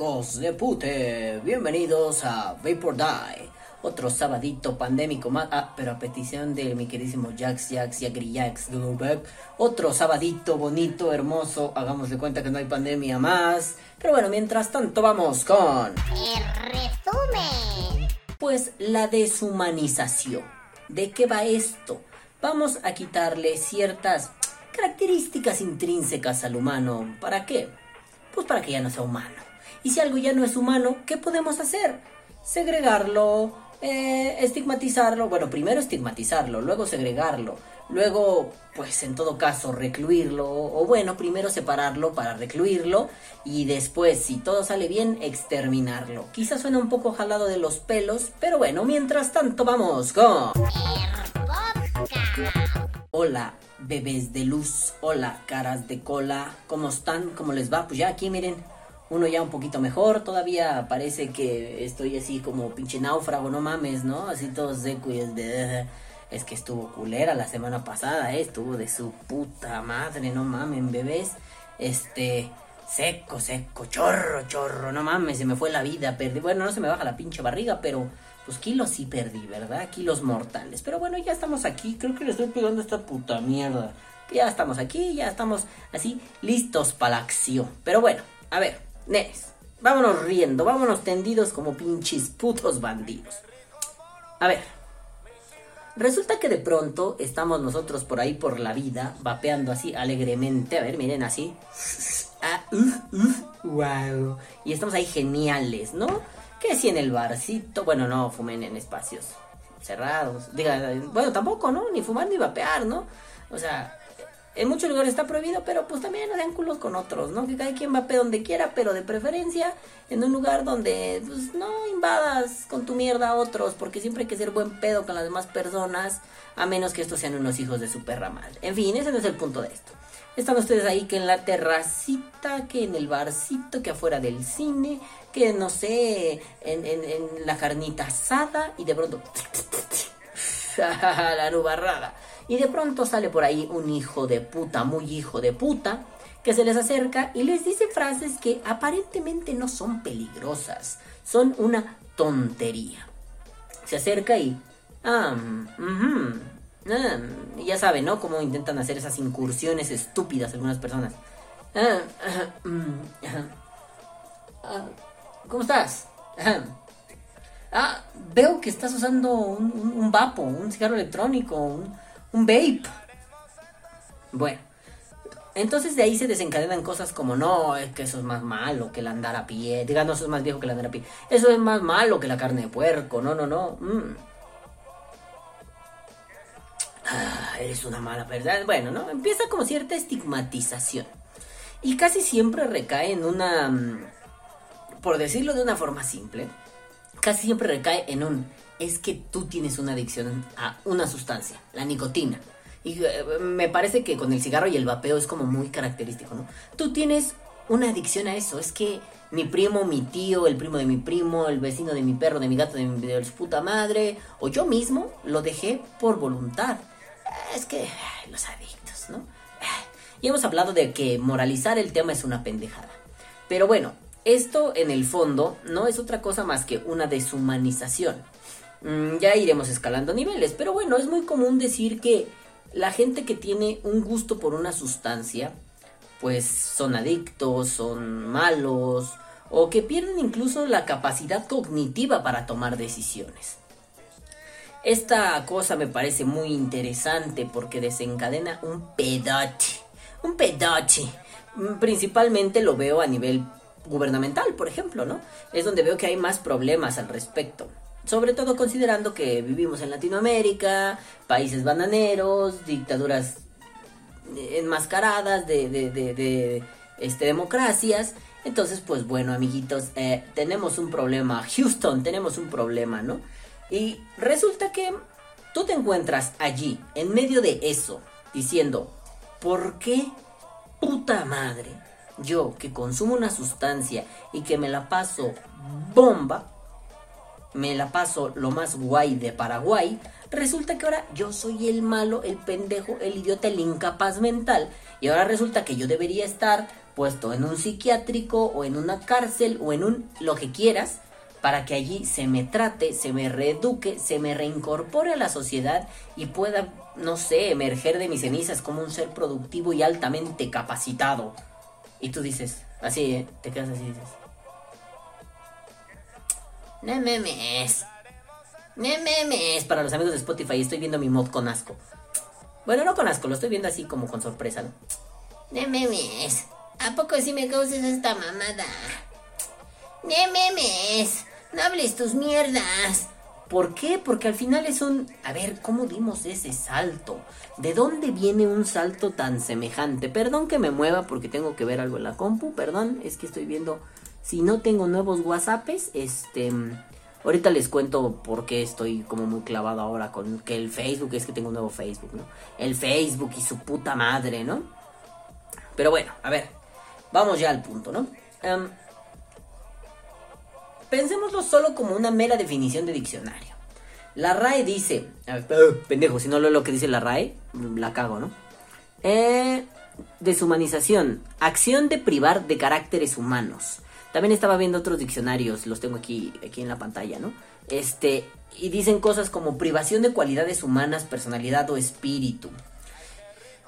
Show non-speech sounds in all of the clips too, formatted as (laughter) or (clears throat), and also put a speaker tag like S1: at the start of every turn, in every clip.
S1: Hijos de pute, bienvenidos a Vapor Die, otro sabadito pandémico más, ah, pero a petición de mi queridísimo Jax, Jax, Yagri, Jax, otro sabadito bonito, hermoso, hagamos de cuenta que no hay pandemia más, pero bueno, mientras tanto vamos con...
S2: El resumen.
S1: Pues la deshumanización. ¿De qué va esto? Vamos a quitarle ciertas características intrínsecas al humano. ¿Para qué? Pues para que ya no sea humano. Y si algo ya no es humano, ¿qué podemos hacer? Segregarlo, eh, estigmatizarlo. Bueno, primero estigmatizarlo, luego segregarlo, luego, pues en todo caso, recluirlo. O bueno, primero separarlo para recluirlo y después, si todo sale bien, exterminarlo. Quizás suena un poco jalado de los pelos, pero bueno, mientras tanto vamos con... Hola, bebés de luz, hola, caras de cola, ¿cómo están? ¿Cómo les va? Pues ya aquí miren, uno ya un poquito mejor, todavía parece que estoy así como pinche náufrago, no mames, ¿no? Así todo seco y es de... Es que estuvo culera la semana pasada, ¿eh? Estuvo de su puta madre, no mames, bebés. Este, seco, seco, chorro, chorro, no mames, se me fue la vida, perdí. Bueno, no se me baja la pinche barriga, pero pues kilos sí perdí, ¿verdad? Kilos mortales. Pero bueno, ya estamos aquí. Creo que le estoy pegando esta puta mierda. Ya estamos aquí, ya estamos así listos para la acción. Pero bueno, a ver, nenes, vámonos riendo, vámonos tendidos como pinches putos bandidos. A ver, resulta que de pronto estamos nosotros por ahí por la vida, vapeando así alegremente. A ver, miren así. (laughs) Ah, wow. Y estamos ahí geniales, ¿no? que si en el barcito, bueno, no fumen en espacios cerrados, diga, bueno, tampoco, ¿no? Ni fumar ni vapear, ¿no? O sea, en muchos lugares está prohibido, pero pues también no culos con otros, ¿no? Que cada quien vapee donde quiera, pero de preferencia en un lugar donde pues no invadas con tu mierda a otros, porque siempre hay que ser buen pedo con las demás personas, a menos que estos sean unos hijos de su perra madre. En fin, ese no es el punto de esto. Están ustedes ahí que en la terracita, que en el barcito, que afuera del cine, que no sé, en, en, la carnita asada y de pronto... (laughs) la nubarrada. Y de pronto sale por ahí un hijo de puta, muy hijo de puta, que se les acerca y les dice frases que aparentemente no son peligrosas, son una tontería. Se acerca y... Ah, Ah, ya saben, ¿no? Cómo intentan hacer esas incursiones estúpidas algunas personas. Ah, mm, ah, ¿Cómo estás? Ah, veo que estás usando un, un, vapo, un cigarro electrónico, un, un vape. Bueno, entonces de ahí se desencadenan cosas como, no, es que eso es más malo que el andar a pie. Diga, no, eso es más viejo que el andar a pie. Eso es más malo que la carne de puerco. No, no, no. Mm. Ah, eres una mala verdad. Bueno, ¿no? Empieza como cierta estigmatización. Y casi siempre recae en una, mm, por decirlo de una forma simple, casi siempre recae en un, es que tú tienes una adicción a una sustancia, la nicotina. Y eh, me parece que con el cigarro y el vapeo es como muy característico, ¿no? Tú tienes una adicción a eso, es que mi primo, mi tío, el primo de mi primo, el vecino de mi perro, de mi gato, de, mi, de puta madre, o yo mismo lo dejé por voluntad es que los adictos, ¿no? Y hemos hablado de que moralizar el tema es una pendejada. Pero bueno, esto en el fondo no es otra cosa más que una deshumanización. Mm, ya iremos escalando niveles, pero bueno, es muy común decir que la gente que tiene un gusto por una sustancia, pues son adictos, son malos, o que pierden incluso la capacidad cognitiva para tomar decisiones. Esta cosa me parece muy interesante porque desencadena un pedote. Un pedote. Mm, principalmente lo veo a nivel gubernamental, por ejemplo, ¿no? Es donde veo que hay más problemas al respecto. Sobre todo considerando que vivimos en Latinoamérica, países bananeros, dictaduras enmascaradas de, de, de, este, democracias. Entonces, pues bueno, amiguitos, eh, tenemos un problema. Houston, tenemos un problema, ¿no? Y resulta que tú te encuentras allí, en medio de eso, diciendo, ¿por qué puta madre? Yo que consumo una sustancia y que me la paso bomba, me la paso lo más guay de Paraguay, resulta que ahora yo soy el malo, el pendejo, el idiota, el incapaz mental, y ahora resulta que yo debería estar puesto en un psiquiátrico o en una cárcel o en un lo que quieras para que allí se me trate, se me reeduque, se me reincorpore a la sociedad y pueda, no sé, emerger de mis cenizas como un ser productivo y altamente capacitado. Y tú dices, así, ¿eh? Te quedas así dices. No memes. Memes. Para los amigos de Spotify, estoy viendo mi mod con asco. Bueno, no con asco, lo estoy viendo así como con sorpresa, ¿no? No memes. ¿A poco sí me causas esta mamada? No memes. No hables tus mierdas. ¿Por qué? Porque al final es un... A ver, ¿cómo dimos ese salto? ¿De dónde viene un salto tan semejante? Perdón que me mueva porque tengo que ver algo en la compu. Perdón, es que estoy viendo... Si no tengo nuevos WhatsApps, este... Ahorita les cuento por qué estoy como muy clavado ahora con que el Facebook, es que tengo un nuevo Facebook, ¿no? El Facebook y su puta madre, ¿no? Pero bueno, a ver, vamos ya al punto, ¿no? Em, pensémoslo solo como una mera definición de diccionario. La RAE dice, a ver, pendejo, si no lo que dice la RAE, la cago, ¿no? Eh, deshumanización, acción de privar de caracteres humanos. También estaba viendo otros diccionarios, los tengo aquí, aquí en la pantalla, ¿no? Este, y dicen cosas como privación de cualidades humanas, personalidad o espíritu.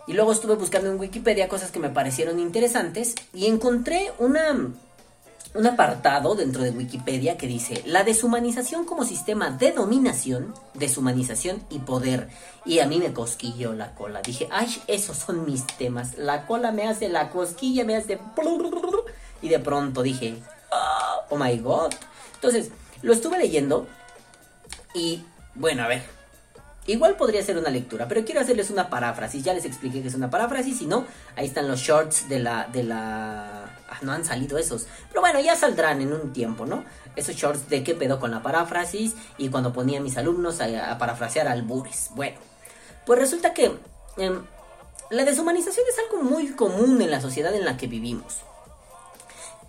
S1: Y luego estuve buscando en Wikipedia cosas que me parecieron interesantes y encontré una un apartado dentro de Wikipedia que dice la deshumanización como sistema de dominación, deshumanización y poder. Y a mí me cosquilló la cola. Dije, ay, esos son mis temas. La cola me hace la cosquilla, me hace... Y de pronto dije, oh my god. Entonces, lo estuve leyendo y, bueno, a ver, Igual podría ser una lectura, pero quiero hacerles una paráfrasis. Ya les expliqué que es una paráfrasis. Si no, ahí están los shorts de la. de la. Ah, no han salido esos. Pero bueno, ya saldrán en un tiempo, ¿no? Esos shorts de qué pedo con la paráfrasis. Y cuando ponía a mis alumnos a, parafrasear albures. Bueno, pues resulta que. Em, la deshumanización es algo muy común en la sociedad en la que vivimos.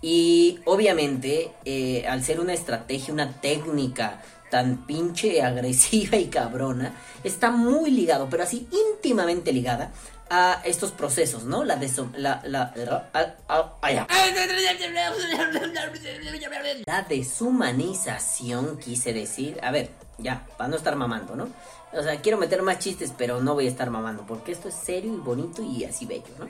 S1: Y obviamente, eh, al ser una estrategia, una técnica tan pinche agresiva y cabrona, está muy ligado, pero así íntimamente ligada a estos procesos, ¿no? La, la, la, la deshumanización, quise decir, a ver, ya, para no estar mamando, ¿no? O sea, quiero meter más chistes, pero no voy a estar mamando, porque esto es serio y bonito y así bello, ¿no?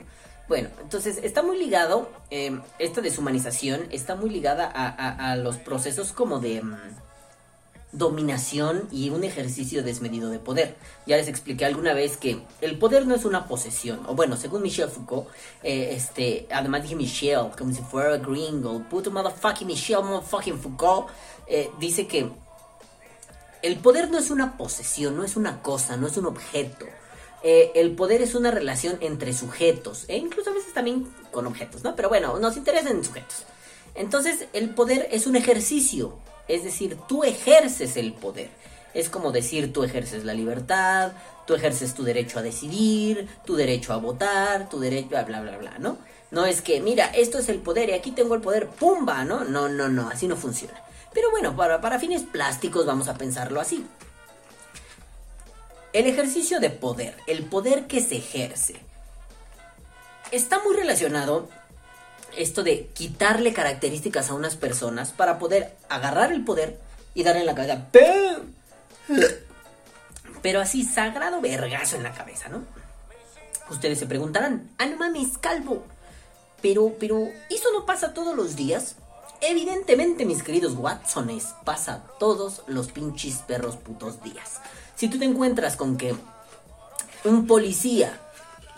S1: Bueno, entonces está muy ligado, eh, esta deshumanización está muy ligada a, los procesos como de mm, dominación y un ejercicio desmedido de poder. Ya les expliqué alguna vez que el poder no es una posesión, o bueno, según Michel Foucault, eh, este, además dije Michel, como si fuera gringo, puto motherfucking Michel motherfucking Foucault, eh, dice que el poder no es una posesión, no es una cosa, no es un objeto. Eh, el poder es una relación entre sujetos, e incluso a veces también con objetos, ¿no? Pero bueno, nos interesan sujetos. Entonces, el poder es un ejercicio, es decir, tú ejerces el poder. Es como decir, tú ejerces la libertad, tú ejerces tu derecho a decidir, tu derecho a votar, tu derecho a bla, bla, bla, ¿no? No es que, mira, esto es el poder y aquí tengo el poder, ¡pumba! ¿no? No, no, no, así no funciona. Pero bueno, para, para fines plásticos vamos a pensarlo así. El ejercicio de poder, el poder que se ejerce, está muy relacionado esto de quitarle características a unas personas para poder agarrar el poder y darle en la cabeza. Pero así, sagrado vergazo en la cabeza, ¿no? Ustedes se preguntarán, ah, no mames, calvo. Pero, pero, ¿eso no pasa todos los días? Evidentemente, mis queridos Watsones, pasa todos los pinches perros putos días. Si tú te encuentras con que un policía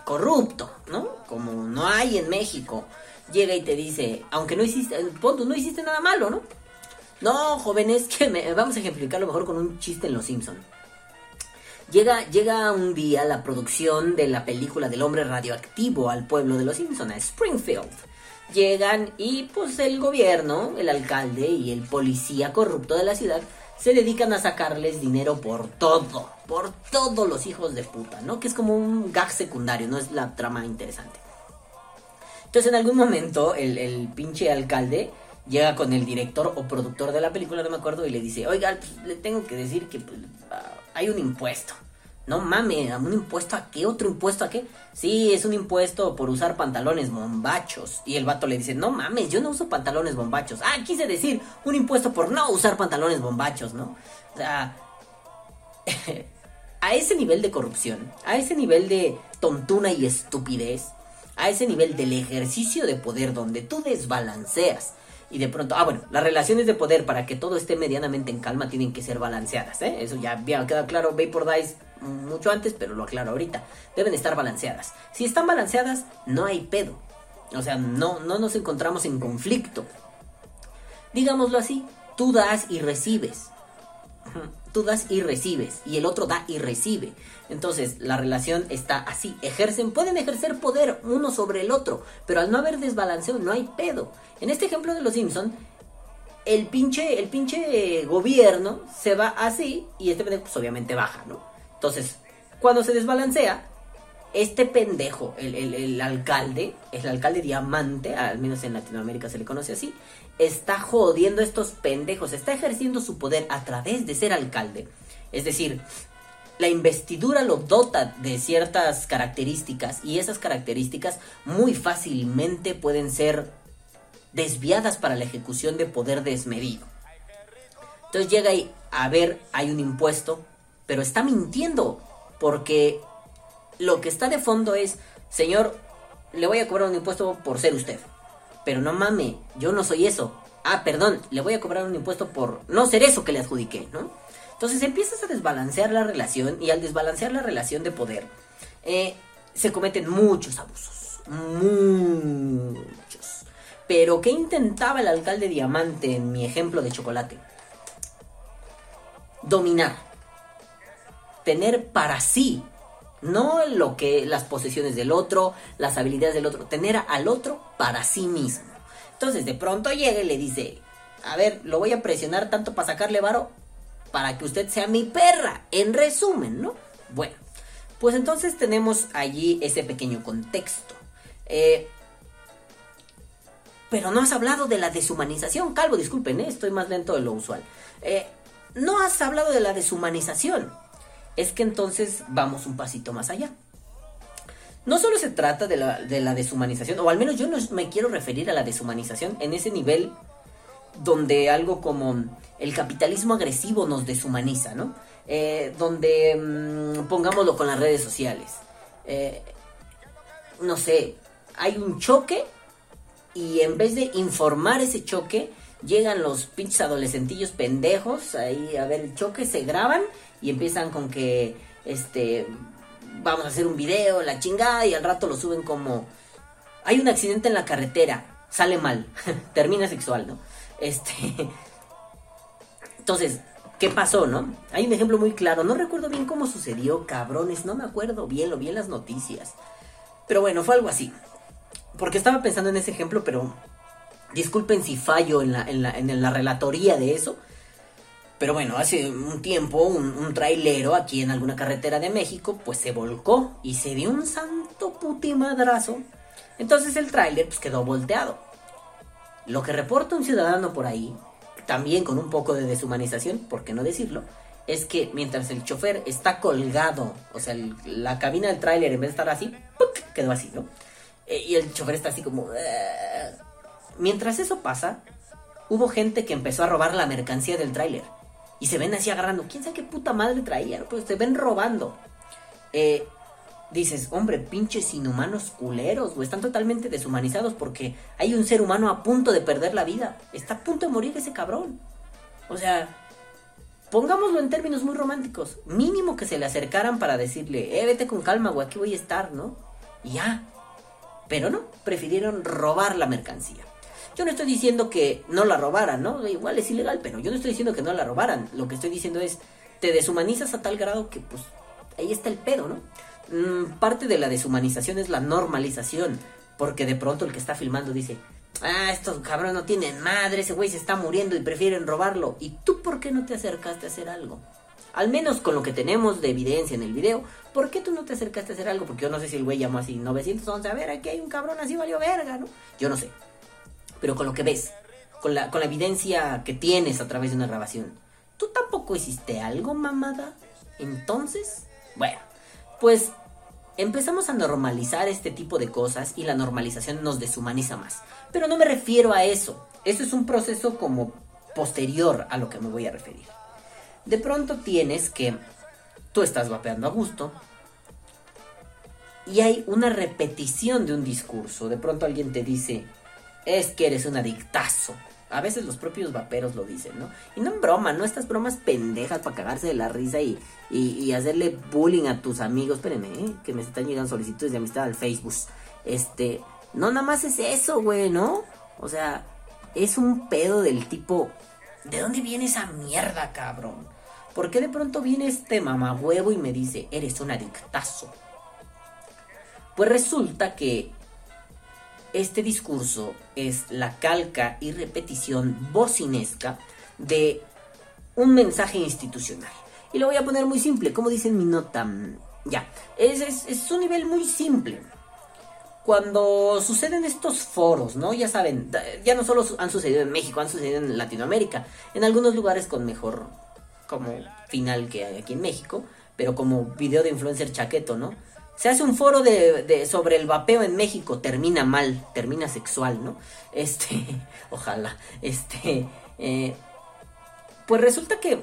S1: corrupto, ¿no? Como no hay en México, llega y te dice, aunque no hiciste, punto, no hiciste nada malo, ¿no? No, jóvenes, que me, vamos a ejemplificarlo mejor con un chiste en Los Simpson. Llega, llega un día la producción de la película del hombre radioactivo al pueblo de Los Simpson, a Springfield. Llegan y pues el gobierno, el alcalde y el policía corrupto de la ciudad se dedican a sacarles dinero por todo, por todos los hijos de puta, ¿no? Que es como un gag secundario, no es la trama interesante. Entonces en algún momento el, pinche alcalde llega con el director o productor de la película, no me acuerdo, y le dice, oiga, pues, le tengo que decir que pues, ah, hay un impuesto. No mames, ¿un impuesto a qué? ¿Otro impuesto a qué? Sí, es un impuesto por usar pantalones bombachos. Y el vato le dice, no mames, yo no uso pantalones bombachos. Ah, quise decir, un impuesto por no usar pantalones bombachos, ¿no? O sea, (laughs) a ese nivel de corrupción, a ese nivel de tontuna y estupidez, a ese nivel del ejercicio de poder donde tú desbalanceas y de pronto, ah bueno, las relaciones de poder para que todo esté medianamente en calma tienen que ser balanceadas, ¿eh? Eso ya, ya queda claro, Vapor Dice mucho antes, pero lo aclaro ahorita, deben estar balanceadas. Si están balanceadas, no hay pedo. O sea, no, no nos encontramos en conflicto. Digámoslo así, tú das y recibes. Tú das y recibes. Y el otro da y recibe. Entonces, la relación está así. Ejercen, pueden ejercer poder uno sobre el otro. Pero al no haber desbalanceo, no hay pedo. En este ejemplo de los Simpson, el pinche, el pinche gobierno se va así. Y este pendejo, pues obviamente baja, ¿no? Entonces, cuando se desbalancea, este pendejo, el, el, alcalde, el alcalde diamante, al menos en Latinoamérica se le conoce así, está jodiendo a estos pendejos, está ejerciendo su poder a través de ser alcalde. Es decir, la investidura lo dota de ciertas características y esas características muy fácilmente pueden ser desviadas para la ejecución de poder desmedido. Entonces llega ahí a ver, hay un impuesto, pero está mintiendo porque lo que está de fondo es, señor, le voy a cobrar un impuesto por ser usted. Pero no mame, yo no soy eso. Ah, perdón, le voy a cobrar un impuesto por no ser eso que le adjudiqué, ¿no? Entonces empiezas a desbalancear la relación y al desbalancear la relación de poder, eh, se cometen muchos abusos. Muchos. Pero ¿qué intentaba el alcalde Diamante en mi ejemplo de chocolate? Dominar. Tener para sí no lo que las posesiones del otro, las habilidades del otro, tener al otro para sí mismo. Entonces de pronto llega y le dice, a ver, lo voy a presionar tanto para sacarle varo para que usted sea mi perra. En resumen, ¿no? Bueno, pues entonces tenemos allí ese pequeño contexto. Eh, pero no has hablado de la deshumanización, Calvo, disculpen, ¿eh? estoy más lento de lo usual. Eh, no has hablado de la deshumanización es que entonces vamos un pasito más allá. No solo se trata de la, deshumanización, o al menos yo no me quiero referir a la deshumanización en ese nivel donde algo como el capitalismo agresivo nos deshumaniza, ¿no? Eh, donde, mm, pongámoslo con las redes sociales, eh, no sé, hay un choque y en vez de informar ese choque, llegan los pinches adolescentillos pendejos ahí a ver el choque, se graban y empiezan con que, este, vamos a hacer un video, la chingada, y al rato lo suben como, hay un accidente en la carretera, sale mal, (laughs) termina sexual, ¿no? Este, entonces, ¿qué pasó, no? Hay un ejemplo muy claro, no recuerdo bien cómo sucedió, cabrones, no me acuerdo bien, lo vi en las noticias. Pero bueno, fue algo así. Porque estaba pensando en ese ejemplo, pero disculpen si fallo en la, en la, en la relatoría de eso. Pero bueno, hace un tiempo un, trailero aquí en alguna carretera de México pues se volcó y se dio un santo putimadrazo. Entonces el trailer pues quedó volteado. Lo que reporta un ciudadano por ahí, también con un poco de deshumanización, por qué no decirlo, es que mientras el chofer está colgado, o sea, la cabina del tráiler en vez de estar así, quedó así, ¿no? Eh, y el chofer está así como... Mientras eso pasa, hubo gente que empezó a robar la mercancía del tráiler. Y se ven así agarrando. ¿Quién sabe qué puta madre traía? Pues se ven robando. Eh, dices, hombre, pinches inhumanos culeros, o Están totalmente deshumanizados porque hay un ser humano a punto de perder la vida. Está a punto de morir ese cabrón. O sea, pongámoslo en términos muy románticos. Mínimo que se le acercaran para decirle, eh, vete con calma, güey, aquí voy a estar, ¿no? Y ya. Pero no, prefirieron robar la mercancía. Yo no estoy diciendo que no la robaran, ¿no? Igual es ilegal, pero yo no estoy diciendo que no la robaran. Lo que estoy diciendo es, te deshumanizas a tal grado que pues ahí está el pedo, ¿no? Mm, parte de la deshumanización es la normalización, porque de pronto el que está filmando dice, ah, estos cabrones no tienen madre, ese güey se está muriendo y prefieren robarlo. ¿Y tú por qué no te acercaste a hacer algo? Al menos con lo que tenemos de evidencia en el video, ¿por qué tú no te acercaste a hacer algo? Porque yo no sé si el güey llamó así 911, a ver, aquí hay un cabrón así valió verga, ¿no? Yo no sé pero con lo que ves, con la, con la evidencia que tienes a través de una grabación. ¿Tú tampoco hiciste algo, mamada? Entonces, Bueno, pues empezamos a normalizar este tipo de cosas y la normalización nos deshumaniza más. Pero no me refiero a eso. Eso es un proceso como posterior a lo que me voy a referir. De pronto tienes que tú estás vapeando a gusto y hay una repetición de un discurso. De pronto alguien te dice, es que eres un adictazo. A veces los propios vaperos lo dicen, ¿no? Y no en broma, no estas bromas pendejas para cagarse de la risa y, y, hacerle bullying a tus amigos. Espérenme, ¿eh? que me están llegando solicitudes de amistad al Facebook. Este, no nada más es eso, güey, ¿no? O sea, es un pedo del tipo, ¿de dónde viene esa mierda, cabrón? ¿Por qué de pronto viene este mamahuevo y me dice, eres un adictazo? Pues resulta que este discurso es la calca y repetición bocinesca de un mensaje institucional. Y lo voy a poner muy simple, como dice en mi nota. Ya, es, es, un nivel muy simple. Cuando suceden estos foros, ¿no? Ya saben, ya no solo han sucedido en México, han sucedido en Latinoamérica, en algunos lugares con mejor como final que aquí en México, pero como video de influencer chaqueto, ¿no? Se hace un foro de, sobre el vapeo en México, termina mal, termina sexual, ¿no? Este, (laughs) ojalá, este, eh, pues resulta que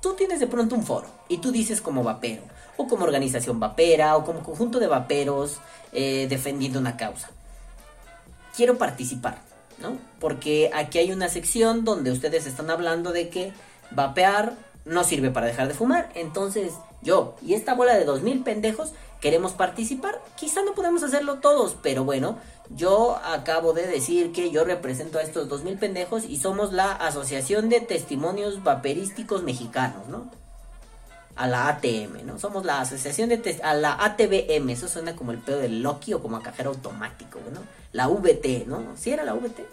S1: tú tienes de pronto un foro y tú dices como vapero, o como organización vapera, o como conjunto de vaperos eh, defendiendo una causa. Quiero participar, ¿no? Porque aquí hay una sección donde ustedes están hablando de que vapear no sirve para dejar de fumar. Entonces, yo y esta bola de dos mil pendejos queremos participar. Quizá no podemos hacerlo todos, pero bueno, yo acabo de decir que yo represento a estos dos mil pendejos y somos la Asociación de Testimonios Vaperísticos Mexicanos, ¿no? A la ATM, ¿no? Somos la Asociación de a la ATBM, eso suena como el pedo del Loki o como a cajero automático, ¿no? La VT, ¿no? ¿Sí era la VT?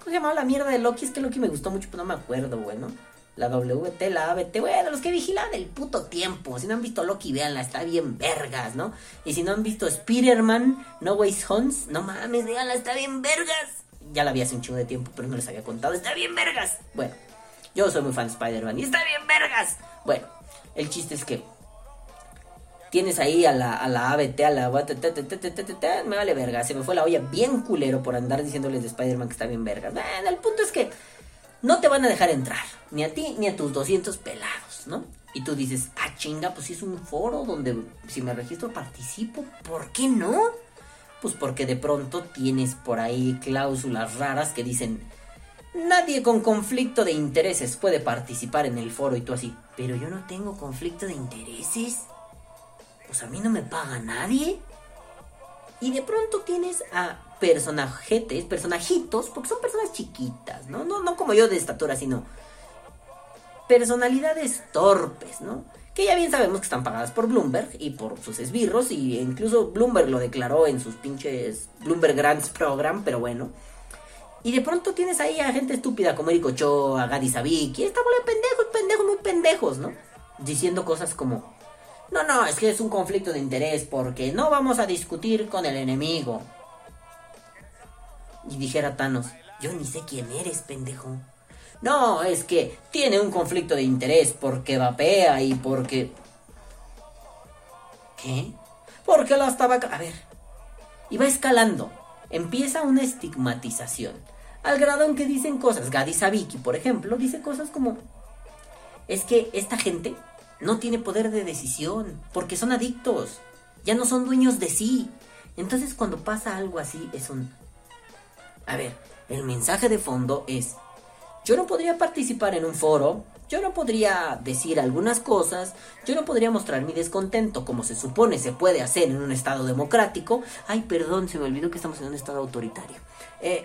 S1: ¿Cómo llamaba la mierda de Loki? Es que Loki me gustó mucho, pero no me acuerdo, güey, ¿no? La WT, la ABT, bueno, los que vigilan el puto tiempo. Si no han visto Loki, véanla, está bien vergas, ¿no? Y si no han visto Spider-Man, No Ways Hunts, no mames, véanla, está bien vergas. Ya la vi hace un chingo de tiempo, pero no les había contado, está bien vergas. Bueno, yo soy muy fan de Spider-Man y está bien vergas. Bueno, el chiste es que tienes ahí a la, a la ABT, a la... Me vale verga, se me fue la olla bien culero por andar diciéndoles de Spider-Man que está bien vergas. Bueno, el punto es que no te van a dejar entrar, ni a ti ni a tus 200 pelados, ¿no? Y tú dices, ah, chinga, pues si es un foro donde si me registro participo, ¿por qué no? Pues porque de pronto tienes por ahí cláusulas raras que dicen, nadie con conflicto de intereses puede participar en el foro y tú así, pero yo no tengo conflicto de intereses. Pues a mí no me paga nadie. Y de pronto tienes a personajetes, personajitos, porque son personas chiquitas, ¿no? No, no como yo de estatura, sino personalidades torpes, ¿no? Que ya bien sabemos que están pagadas por Bloomberg y por sus esbirros, y incluso Bloomberg lo declaró en sus pinches Bloomberg Grants Program, pero bueno. Y de pronto tienes ahí a gente estúpida como Eric Ochoa, Gadi Sabik, y esta bola de pendejos, pendejos, muy pendejos, ¿no? Diciendo cosas como, no, no, es que es un conflicto de interés porque no vamos a discutir con el enemigo. Y dijera Thanos, yo ni sé quién eres, pendejo. No, es que tiene un conflicto de interés porque vapea y porque... ¿Qué? Porque la estaba... A ver. Y va escalando. Empieza una estigmatización. Al grado en que dicen cosas. Gadi Sabiki, por ejemplo, dice cosas como... Es que esta gente no tiene poder de decisión porque son adictos. Ya no son dueños de sí. Entonces cuando pasa algo así es un... A ver, el mensaje de fondo es, yo no podría participar en un foro, yo no podría decir algunas cosas, yo no podría mostrar mi descontento como se supone se puede hacer en un estado democrático. Ay, perdón, se me olvidó que estamos en un estado autoritario. Eh,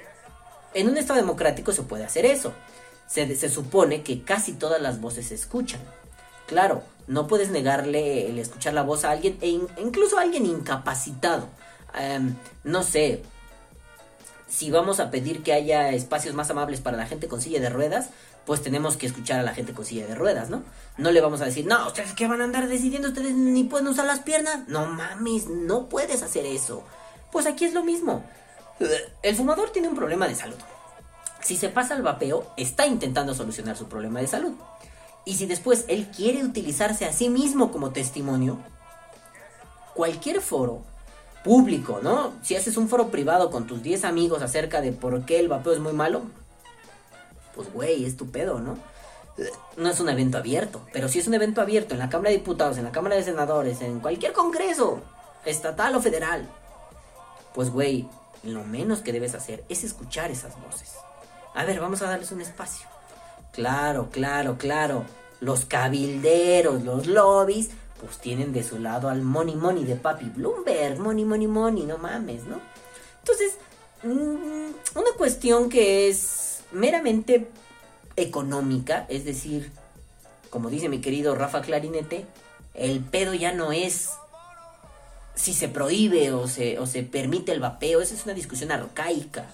S1: en un estado democrático se puede hacer eso. Se, se supone que casi todas las voces se escuchan. Claro, no puedes negarle el escuchar la voz a alguien, e incluso a alguien incapacitado. Em, no sé, si vamos a pedir que haya espacios más amables para la gente con silla de ruedas, pues tenemos que escuchar a la gente con silla de ruedas, ¿no? No le vamos a decir, no, ustedes que van a andar decidiendo, ustedes ni pueden usar las piernas. No mames, no puedes hacer eso. Pues aquí es lo mismo. El fumador tiene un problema de salud. Si se pasa al vapeo, está intentando solucionar su problema de salud. Y si después él quiere utilizarse a sí mismo como testimonio, cualquier foro público, ¿no? Si haces un foro privado con tus 10 amigos acerca de por qué el vapeo es muy malo, pues güey, es tu ¿no? No es un evento abierto, pero si es un evento abierto en la Cámara de Diputados, en la Cámara de Senadores, en cualquier congreso, estatal o federal, pues güey, lo menos que debes hacer es escuchar esas voces. A ver, vamos a darles un espacio. Claro, claro, claro. Los cabilderos, los lobbies, pues tienen de su lado al money money de Papi Bloomberg. Money, money, money, no mames, ¿no? Entonces, mm, una cuestión que es meramente económica, es decir, como dice mi querido Rafa Clarinete, el pedo ya no es si se prohíbe o se, o se permite el vapeo, esa es una discusión arcaica.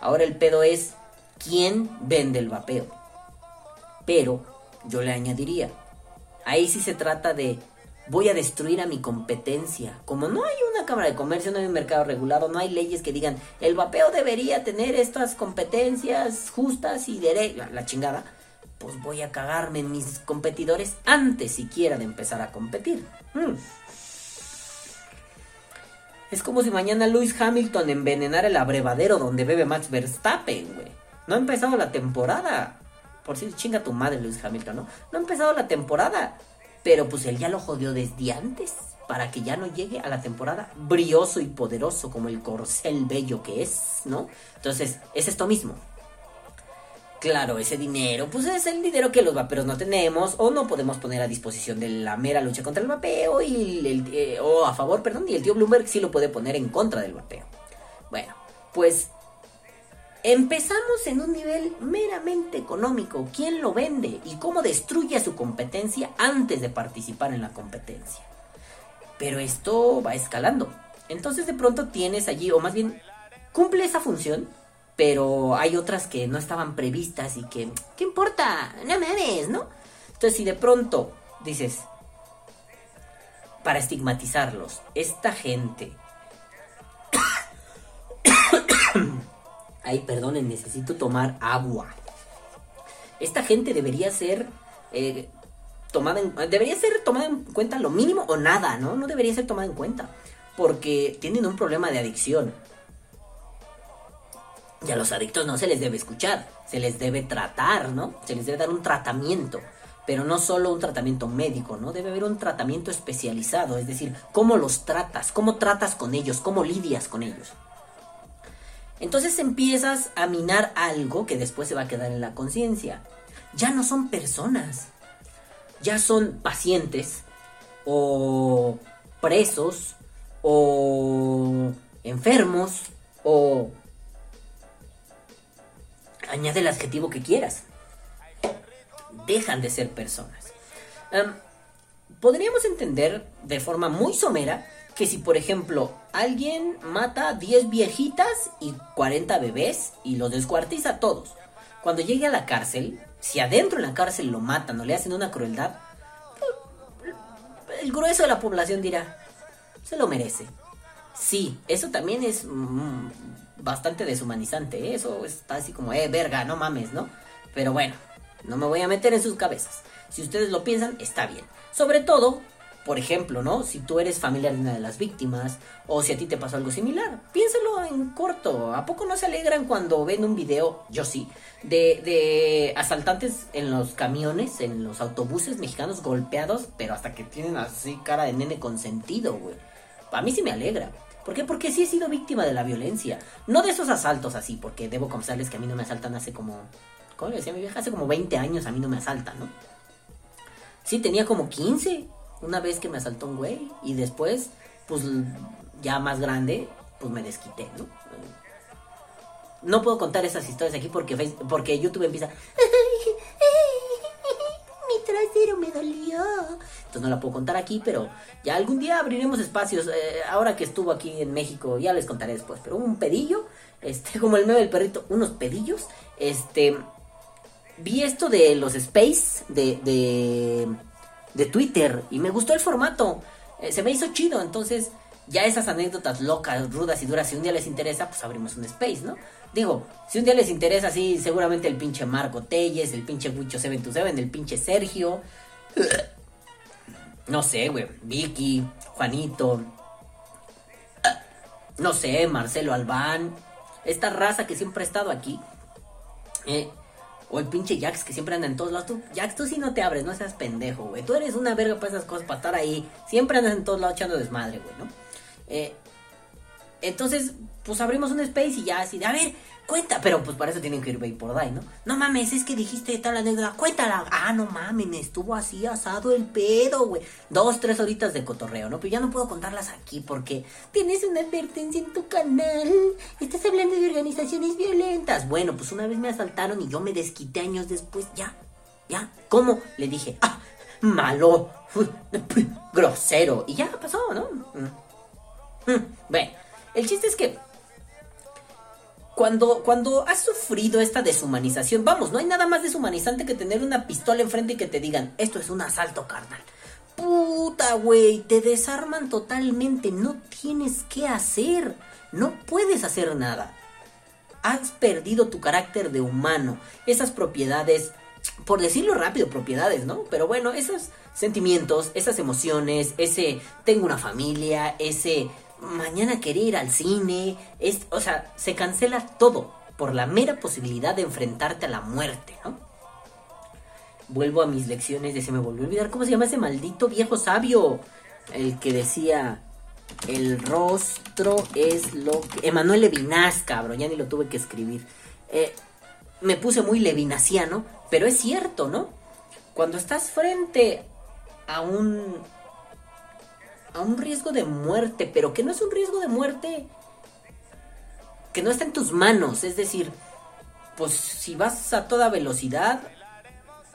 S1: Ahora el pedo es quién vende el vapeo. Pero yo le añadiría, ahí sí se trata de voy a destruir a mi competencia. Como no hay una cámara de comercio, no hay un mercado regulado, no hay leyes que digan el vapeo debería tener estas competencias justas y derechas, la chingada, pues voy a cagarme en mis competidores antes siquiera de empezar a competir. Hmm. Es como si mañana Lewis Hamilton envenenara el abrevadero donde bebe Max Verstappen, güey. No ha empezado la temporada. Por si chinga tu madre, Lewis Hamilton, ¿no? No ha empezado la temporada. Pero pues él ya lo jodió desde antes. Para que ya no llegue a la temporada brioso y poderoso como el corcel bello que es, ¿no? Entonces, es esto mismo. Claro, ese dinero, pues es el dinero que los vaperos no tenemos o no podemos poner a disposición de la mera lucha contra el vapeo y el, eh, o a favor, perdón, y el tío Bloomberg sí lo puede poner en contra del vapeo. Bueno, pues empezamos en un nivel meramente económico. ¿Quién lo vende y cómo destruye a su competencia antes de participar en la competencia? Pero esto va escalando. Entonces de pronto tienes allí, o más bien cumple esa función pero hay otras que no estaban previstas y que, ¿qué importa? No mames, ¿no? Entonces, si de pronto dices, para estigmatizarlos, esta gente. Ay, perdonen, necesito tomar agua. Esta gente debería ser eh, tomada en, debería ser tomada en cuenta lo mínimo o nada, ¿no? No debería ser tomada en cuenta porque tienen un problema de adicción y a los adictos no se les debe escuchar, se les debe tratar, ¿no? Se les debe dar un tratamiento, pero no solo un tratamiento médico, ¿no? Debe haber un tratamiento especializado, es decir, cómo los tratas, cómo tratas con ellos, cómo lidias con ellos. Entonces empiezas a minar algo que después se va a quedar en la conciencia. Ya no son personas, ya son pacientes o presos o enfermos o añade el adjetivo que quieras. Dejan de ser personas. podríamos entender de forma muy somera que si, por ejemplo, alguien mata 10 viejitas y 40 bebés y los descuartiza todos, cuando llegue a la cárcel, si adentro en la cárcel lo matan o le hacen una crueldad, el grueso de la población dirá, se lo merece. Sí, eso también es mm, bastante deshumanizante. ¿eh? Eso está así como, eh, verga, no mames, ¿no? Pero bueno, no me voy a meter en sus cabezas. Si ustedes lo piensan, está bien. Sobre todo, por ejemplo, ¿no? Si tú eres familiar de una de las víctimas o si a ti te pasó algo similar, piénsalo en corto. ¿A poco no se alegran cuando ven un video, yo sí, de, de asaltantes en los camiones, en los autobuses mexicanos golpeados, pero hasta que tienen así cara de nene consentido, güey? A mí sí me alegra. ¿Por qué? Porque sí he sido víctima de la violencia. No de esos asaltos así, porque debo confesarles que a mí no me asaltan hace como... ¿Cómo le decía mi vieja? Hace como 20 años a mí no me asaltan, ¿no? Sí, tenía como 15 una vez que me asaltó un güey y después, pues ya más grande, pues me desquité, ¿no? No puedo contar esas historias aquí porque, porque YouTube empieza... (laughs) Mi trasero me dolió. Entonces no la puedo contar aquí, pero ya algún día abriremos espacios. Eh, ahora que estuvo aquí en México, ya les contaré después. Pero un pedillo, este, como el meme del perrito, unos pedillos. Este, vi esto de los space de, de, de Twitter y me gustó el formato. Eh, se me hizo chido, entonces ya esas anécdotas locas, rudas y duras, si un día les interesa, pues abrimos un space, ¿no? Digo, si un día les interesa, sí, seguramente el pinche Marco Telles, el pinche Wicho 727, el pinche Sergio. No sé, güey. Vicky, Juanito. No sé, Marcelo Albán. Esta raza que siempre ha estado aquí. Eh, o el pinche Jax que siempre anda en todos lados. Jax, tú sí no te abres, no seas pendejo, güey. Tú eres una verga para esas cosas, para estar ahí. Siempre andas en todos lados echando desmadre, güey, ¿no? Eh, entonces, pues abrimos un space y ya así de, a ver, cuenta. Pero pues para eso tienen que ir por Day, ¿no? No mames, es que dijiste tal anécdota, cuéntala. Ah, no mames, me estuvo así asado el pedo, güey. Dos, tres horitas de cotorreo, ¿no? Pero ya no puedo contarlas aquí porque tienes una advertencia en tu canal. Estás hablando de organizaciones violentas. Bueno, pues una vez me asaltaron y yo me desquité años después, ya. ¿Ya? ¿Cómo? Le dije, ah, malo, (laughs) grosero. Y ya pasó, ¿no? Mm. Mm, bueno, el chiste es que cuando, cuando has sufrido esta deshumanización, vamos, no hay nada más deshumanizante que tener una pistola enfrente y que te digan, esto es un asalto carnal. Puta, güey, te desarman totalmente, no tienes qué hacer, no puedes hacer nada. Has perdido tu carácter de humano, esas propiedades, por decirlo rápido, propiedades, ¿no? Pero bueno, esos sentimientos, esas emociones, ese tengo una familia, ese mañana quería ir al cine, es, o sea, se cancela todo por la mera posibilidad de enfrentarte a la muerte, ¿no? Vuelvo a mis lecciones de se me volvió a olvidar cómo se llama ese maldito viejo sabio, el que decía el rostro es lo que Emanuel Levinas, cabrón, ya ni lo tuve que escribir. Eh, me puse muy levinaciano, pero es cierto, ¿no? Cuando estás frente a un a un riesgo de muerte, pero que no es un riesgo de muerte que no está en tus manos, es decir, pues si vas a toda velocidad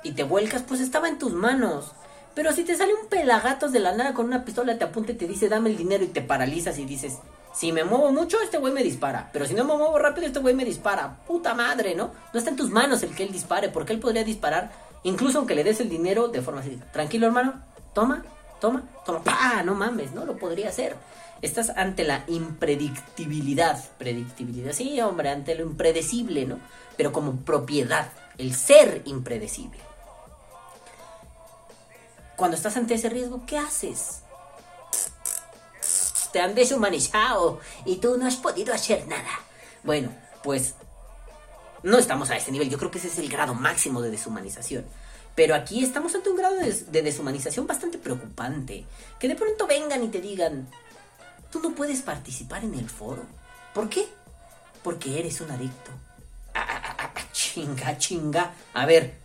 S1: y te vuelcas, pues estaba en tus manos. Pero si te sale un pelagatos de la nada con una pistola, te apunta y te dice dame el dinero y te paralizas y dices, si me muevo mucho, este güey me dispara. Pero si no me muevo rápido, este güey me dispara. Puta madre, ¿no? No está en tus manos el que él dispare, porque él podría disparar, incluso aunque le des el dinero de forma así. Tranquilo, hermano, toma, toma, toma, pa, no mames, no lo podría hacer. Estás ante la impredictibilidad, predictibilidad, sí, hombre, ante lo impredecible, ¿no? Pero como propiedad, el ser impredecible. Cuando estás ante ese riesgo, ¿qué haces? Te han deshumanizado y tú no has podido hacer nada. Bueno, pues no estamos a ese nivel. Yo creo que ese es el grado máximo de deshumanización. Pero aquí estamos ante un grado de, deshumanización bastante preocupante. Que de pronto vengan y te digan, tú no puedes participar en el foro. ¿Por qué? Porque eres un adicto. Ah, ah, ah, chinga, chinga. A ver,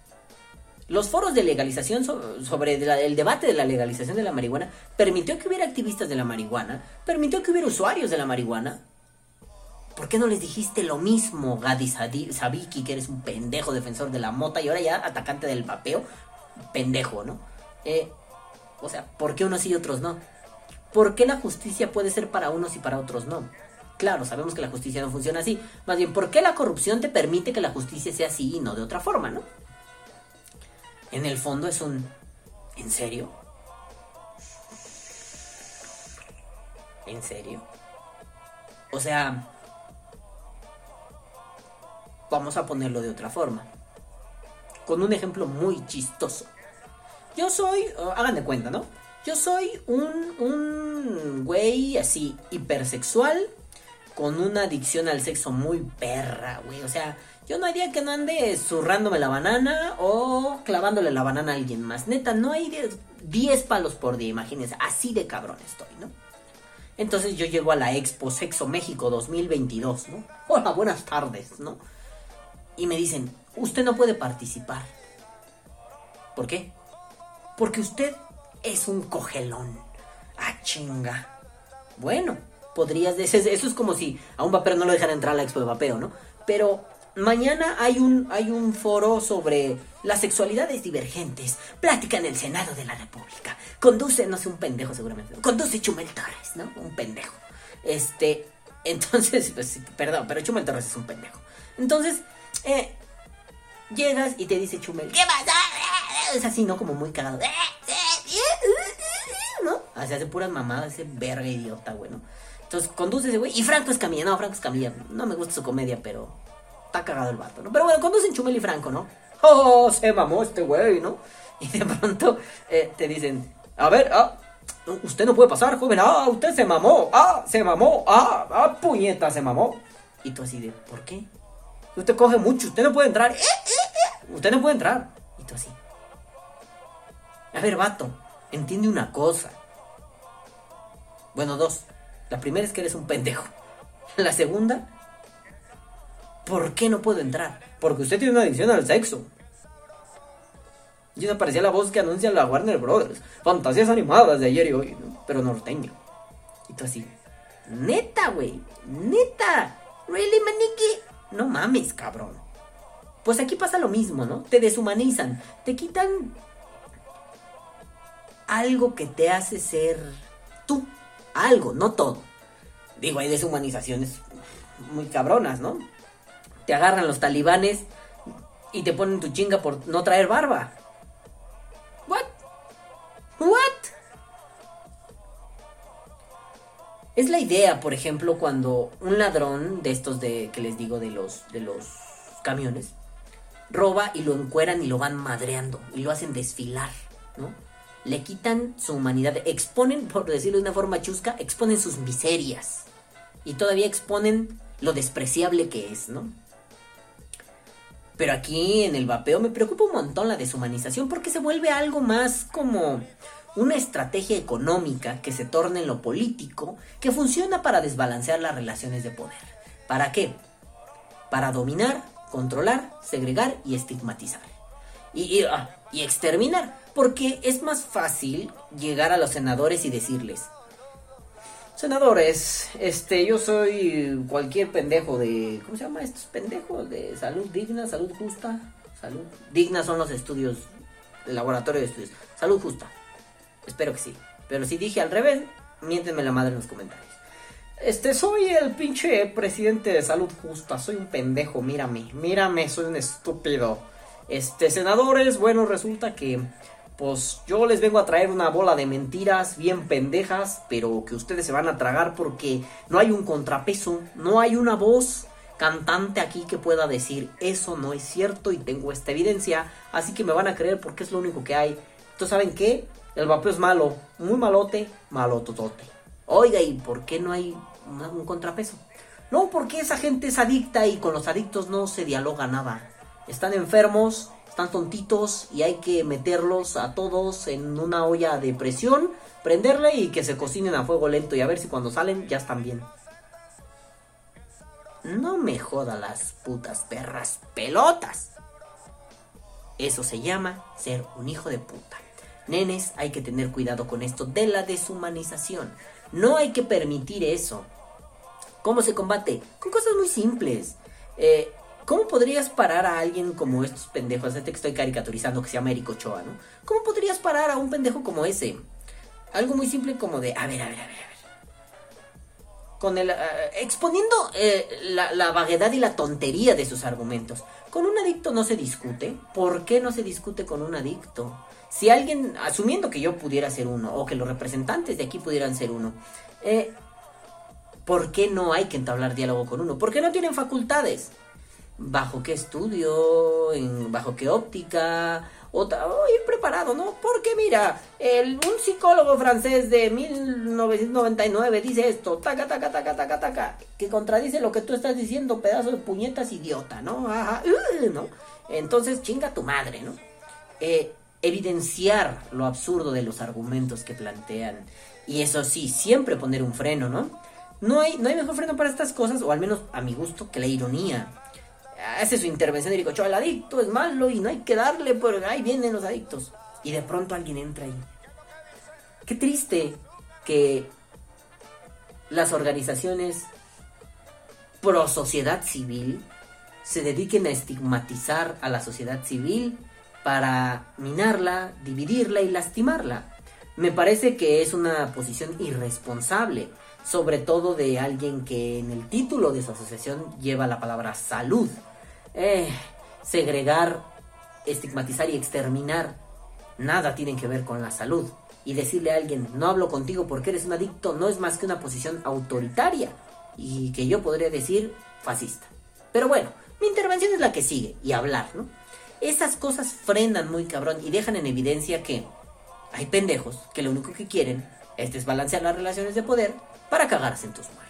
S1: los foros de legalización sobre el debate de la legalización de la marihuana permitió que hubiera activistas de la marihuana, permitió que hubiera usuarios de la marihuana, ¿Por qué no les dijiste lo mismo, Gadi Sabiki, que eres un pendejo defensor de la mota y ahora ya atacante del vapeo? Pendejo, ¿no? Eh, o sea, ¿por qué unos y otros no? ¿Por qué la justicia puede ser para unos y para otros no? Claro, sabemos que la justicia no funciona así. Más bien, ¿por qué la corrupción te permite que la justicia sea así y no de otra forma, no? En el fondo es un... ¿En serio? ¿En serio? O sea, Vamos a ponerlo de otra forma. Con un ejemplo muy chistoso. Yo soy, oh, hagan de cuenta, ¿no? Yo soy un, un güey así hipersexual con una adicción al sexo muy perra, güey. O sea, yo no hay día que no ande zurrándome la banana o clavándole la banana a alguien más. Neta, no hay 10 palos por día, imagínense. Así de cabrón estoy, ¿no? Entonces yo llego a la Expo Sexo México 2022, ¿no? (laughs) Hola, buenas tardes, ¿no? Y me dicen, usted no puede participar. ¿Por qué? Porque usted es un cogelón. Ah, chinga. Bueno, podrías decir, eso es como si a un vapero no lo dejan entrar a la expo de vapeo, ¿no? Pero mañana hay un, hay un foro sobre las sexualidades divergentes. Plática en el Senado de la República. Conduce, no sé, un pendejo seguramente. Conduce Chumel Torres, ¿no? Un pendejo. Este, (laughs) entonces, pues, perdón, pero Chumel Torres es un pendejo. Entonces, eh, llegas y te dice Chumel, ¿qué pasa? Es así, ¿no? Como muy cagado. ¿No? Hace puras mamadas, ese verga idiota, bueno. Entonces conduce ese güey. Y Franco Escamilla. No, Franco Escamilla. No me gusta su comedia, pero está cagado el vato, ¿no? Pero bueno, conducen Chumel y Franco, ¿no? Oh, se mamó este güey, ¿no? (laughs) Y de pronto eh, te dicen, a ver, ah, usted no puede pasar, joven. Ah, usted se mamó. Ah, se mamó. Ah, ah, puñeta, se mamó. Y tú así de, ¿por qué? Usted coge mucho, usted no puede entrar. Eh, eh, usted no puede entrar. Y tú así. A ver, vato, entiende una cosa. Bueno, dos. La primera es que eres un pendejo. (laughs) La segunda, ¿por qué no puedo entrar? Porque usted tiene una adicción al sexo. Y eso parecía la voz que anuncia la Warner Brothers. Fantasías animadas de ayer y hoy, ¿no? pero norteño. Y tú así, neta, güey, neta. Really, maniqui. No mames, cabrón. Pues aquí pasa lo mismo, ¿no? Te deshumanizan, te quitan algo que te hace ser tú. Algo, no todo. Digo, hay deshumanizaciones muy cabronas, ¿no? Te agarran los talibanes y te ponen tu chinga por no traer barba. What? What? Es la idea, por ejemplo, cuando un ladrón de estos de que les digo de los de los camiones roba y lo encueran y lo van madreando y lo hacen desfilar, ¿no? Le quitan su humanidad, exponen, por decirlo de una forma chusca, exponen sus miserias y todavía exponen lo despreciable que es, ¿no? Pero aquí en el vapeo me preocupa un montón la deshumanización porque se vuelve algo más como una estrategia económica que se torna en lo político que funciona para desbalancear las relaciones de poder. ¿Para qué? Para dominar, controlar, segregar y estigmatizar. Y, y, ah, exterminar. Porque es más fácil llegar a los senadores y decirles, Senadores, este, yo soy cualquier pendejo de, ¿cómo se llama estos pendejos? De salud digna, salud justa, salud digna son los estudios, el laboratorio de estudios, salud justa. Espero que sí. Pero si dije al revés, miéntenme la madre en los comentarios. Este, soy el pinche presidente de salud justa, soy un pendejo, mírame, mírame, soy un estúpido. Este, senadores, bueno, resulta que pues yo les vengo a traer una bola de mentiras bien pendejas, pero que ustedes se van a tragar porque no hay un contrapeso, no hay una voz cantante aquí que pueda decir eso no es cierto y tengo esta evidencia, así que me van a creer porque es lo único que hay. Entonces, ¿saben qué? El vapeo es malo, muy malote, malototote. Oiga, ¿y por qué no hay un contrapeso? No, porque esa gente es adicta y con los adictos no se dialoga nada. Están enfermos, están tontitos y hay que meterlos a todos en una olla de presión, prenderle y que se cocinen a fuego lento y a ver si cuando salen ya están bien. No me joda las putas perras pelotas. Eso se llama ser un hijo de puta. Nenes, hay que tener cuidado con esto de la deshumanización. No hay que permitir eso. ¿Cómo se combate? Con cosas muy simples. Eh, ¿Cómo podrías parar a alguien como estos pendejos? Este que estoy caricaturizando que se llama Eric Ochoa, ¿no? ¿Cómo podrías parar a un pendejo como ese? Algo muy simple como de, a ver, a ver, a ver, a ver. Con el, uh, exponiendo eh, la, la, vaguedad y la tontería de sus argumentos. Con un adicto no se discute. ¿Por qué no se discute con un adicto? Si alguien, asumiendo que yo pudiera ser uno, o que los representantes de aquí pudieran ser uno, eh, ¿por qué no hay que entablar diálogo con uno? ¿Por qué no tienen facultades? bajo qué estudio, en, bajo qué óptica, otra, oh, ir preparado, ¿no? Porque mira, el, un psicólogo francés de 1999 dice esto, taca, taca, taca, taca, taca, que contradice lo que tú estás diciendo, pedazo de puñetas idiota, ¿no? Ajá, uh, ¿no? Entonces, chinga tu madre, ¿no? Eh, evidenciar lo absurdo de los argumentos que plantean. Y eso sí, siempre poner un freno, ¿no? No hay, no hay mejor freno para estas cosas, o al menos a mi gusto, que la ironía hace su intervención y dijo, el adicto es malo y no hay que darle, porque ahí vienen los adictos. Y de pronto alguien entra ahí. Qué triste que las organizaciones pro sociedad civil se dediquen a estigmatizar a la sociedad civil para minarla, dividirla y lastimarla. Me parece que es una posición irresponsable, sobre todo de alguien que en el título de su asociación lleva la palabra salud eh, segregar, estigmatizar y exterminar nada tienen que ver con la salud. Y decirle a alguien, no hablo contigo porque eres un adicto, no es más que una posición autoritaria. Y que yo podría decir fascista. Pero bueno, mi intervención es la que sigue, y hablar, ¿no? Esas cosas frenan muy cabrón y dejan en evidencia que hay pendejos que lo único que quieren es desbalancear las relaciones de poder para cagarse en tus muertos.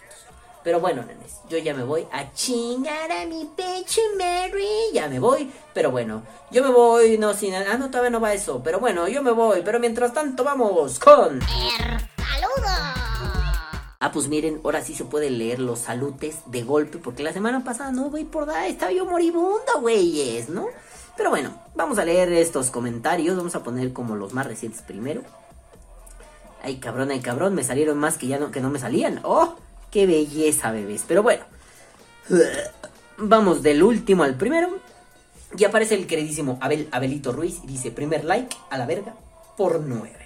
S1: Pero bueno, nenes, yo ya me voy a chingar a mi pecho Mary. Ya me voy. Pero bueno, yo me voy, no sin. Ah, no, todavía no va eso. Pero bueno, yo me voy. Pero mientras tanto, vamos con.
S2: ¡Saludos!
S1: Ah, pues miren, ahora sí se puede leer los salutes de golpe. Porque la semana pasada no, voy por nada. Estaba yo moribunda, güeyes, ¿no? Pero bueno, vamos a leer estos comentarios. Vamos a poner como los más recientes primero. Ay, cabrón, ay, cabrón. Me salieron más que ya no, que no me salían. ¡Oh! ¡Qué belleza, bebés! Pero bueno. Vamos del último al primero. Y aparece el queridísimo Abel, Abelito Ruiz y dice, primer like a la verga por nueve.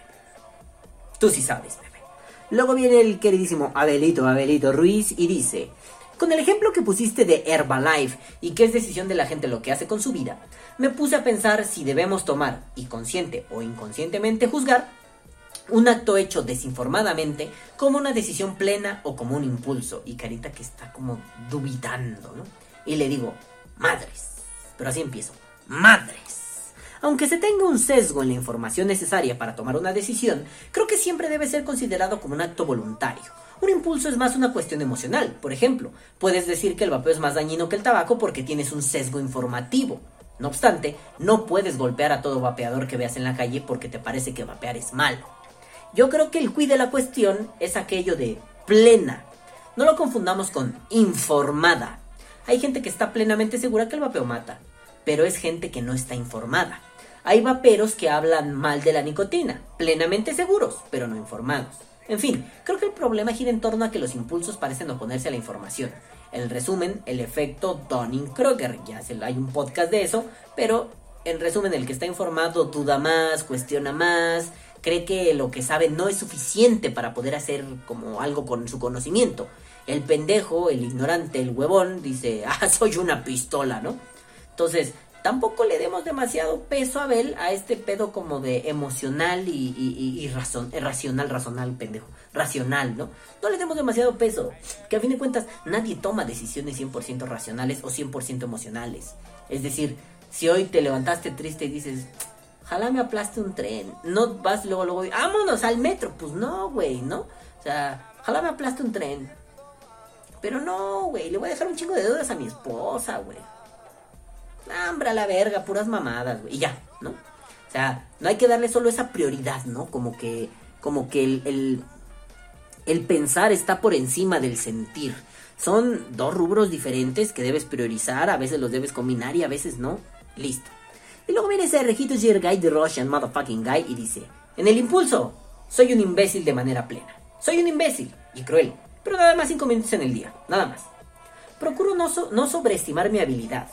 S1: Tú sí sabes, bebé. Luego viene el queridísimo Abelito, Abelito Ruiz y dice, con el ejemplo que pusiste de Herbalife y que es decisión de la gente lo que hace con su vida, me puse a pensar si debemos tomar, y consciente o inconscientemente juzgar, un acto hecho desinformadamente como una decisión plena o como un impulso. Y Carita que está como dubitando, ¿no? Y le digo, madres. Pero así empiezo, madres. Aunque se tenga un sesgo en la información necesaria para tomar una decisión, creo que siempre debe ser considerado como un acto voluntario. Un impulso es más una cuestión emocional. Por ejemplo, puedes decir que el vapeo es más dañino que el tabaco porque tienes un sesgo informativo. No obstante, no puedes golpear a todo vapeador que veas en la calle porque te parece que vapear es malo. Yo creo que el cuid de la cuestión es aquello de plena. No lo confundamos con informada. Hay gente que está plenamente segura que el vapeo mata, pero es gente que no está informada. Hay vaperos que hablan mal de la nicotina, plenamente seguros, pero no informados. En fin, creo que el problema gira en torno a que los impulsos parecen oponerse a la información. En resumen, el efecto Donning-Kruger, ya hay un podcast de eso, pero en resumen, el que está informado duda más, cuestiona más, cree que lo que sabe no es suficiente para poder hacer como algo con su conocimiento. El pendejo, el ignorante, el huevón dice, (laughs) ah, soy una pistola, ¿no? Entonces, tampoco le demos demasiado peso a Abel a este pedo como de emocional y, y, y eh, racional, razonal, pendejo, racional, ¿no? No le demos demasiado peso, que a fin de cuentas nadie toma decisiones 100% racionales o 100% emocionales. Es decir, si hoy te levantaste triste y dices, ojalá me aplaste un tren, no vas luego, luego, vámonos al metro, pues no, güey, ¿no? O sea, ojalá me aplaste un tren. Pero no, güey, le voy a dejar un chingo de deudas a mi esposa, güey. Hambre a la verga, puras mamadas, güey. Y ya, ¿no? O sea, no hay que darle solo esa prioridad, ¿no? Como que, como que el, el, el pensar está por encima del sentir. Son dos rubros diferentes que debes priorizar, a veces los debes combinar y a veces no. Listo. Y luego viene ese rejito Guy de Russian Motherfucking Guy y dice, en el impulso, soy un imbécil de manera plena. Soy un imbécil y cruel, pero nada más cinco minutos en el día, nada más. Procuro no, no sobreestimar mi habilidad.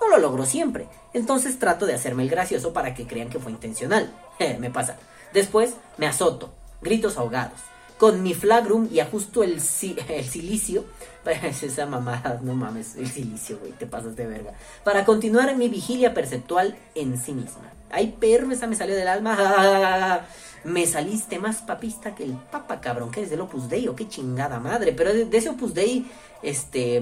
S1: No lo logro siempre, entonces trato de hacerme el gracioso para que crean que fue intencional. (laughs) me pasa. Después me azoto, gritos ahogados, con mi flagrum y ajusto el, (laughs) silicio. (laughs) Esa mamada, no mames, el silicio, güey, te pasas de verga. Para continuar mi vigilia perceptual en sí misma. Ay, perro, esa me salió del alma. (laughs) Me saliste más papista que el papa, cabrón. ¿Qué es del Opus Dei o qué chingada madre? Pero de, ese Opus Dei, este.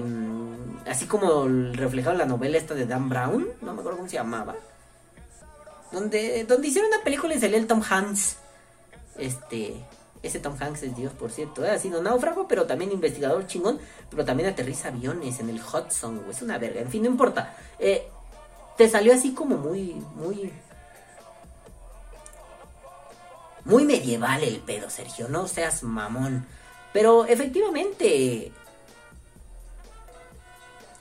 S1: Así como reflejado en la novela esta de Dan Brown, no me acuerdo cómo se llamaba. Donde, donde hicieron una película y salió el Tom Hanks. Este. Ese Tom Hanks es Dios, por cierto. Ha sido náufrago, pero también investigador chingón. Pero también aterriza aviones en el Hudson, güey. Es una verga. En fin, no importa. Eh, te salió así como muy, muy. Muy medieval el pedo, Sergio. No seas mamón. Pero efectivamente.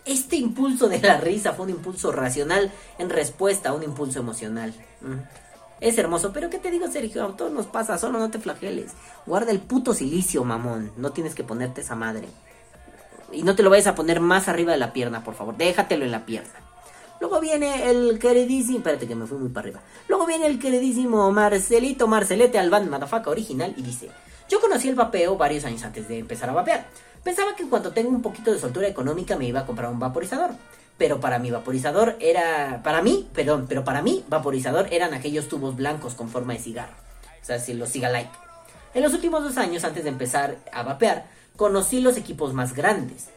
S1: Este impulso de la risa fue un impulso racional en respuesta a un impulso emocional. Mm. Es hermoso, pero ¿qué te digo, Sergio? A todos nos pasa, solo no te flageles. Guarda el puto silicio, mamón. No tienes que ponerte esa madre. Y no te lo vayas a poner más arriba de la pierna, por favor. Déjatelo en la pierna. Luego viene el queridísimo. Espérate que me fui muy para arriba. Luego viene el queridísimo Marcelito Marcelete Albán Madafaca original y dice: Yo conocí el vapeo varios años antes de empezar a vapear. Pensaba que en cuanto tengo un poquito de soltura económica me iba a comprar un vaporizador pero para mi vaporizador era, para mí, perdón, pero para mí vaporizador eran aquellos tubos blancos con forma de cigarro. O sea, si lo siga like. En los últimos dos años, antes de empezar a vapear, conocí los equipos más grandes.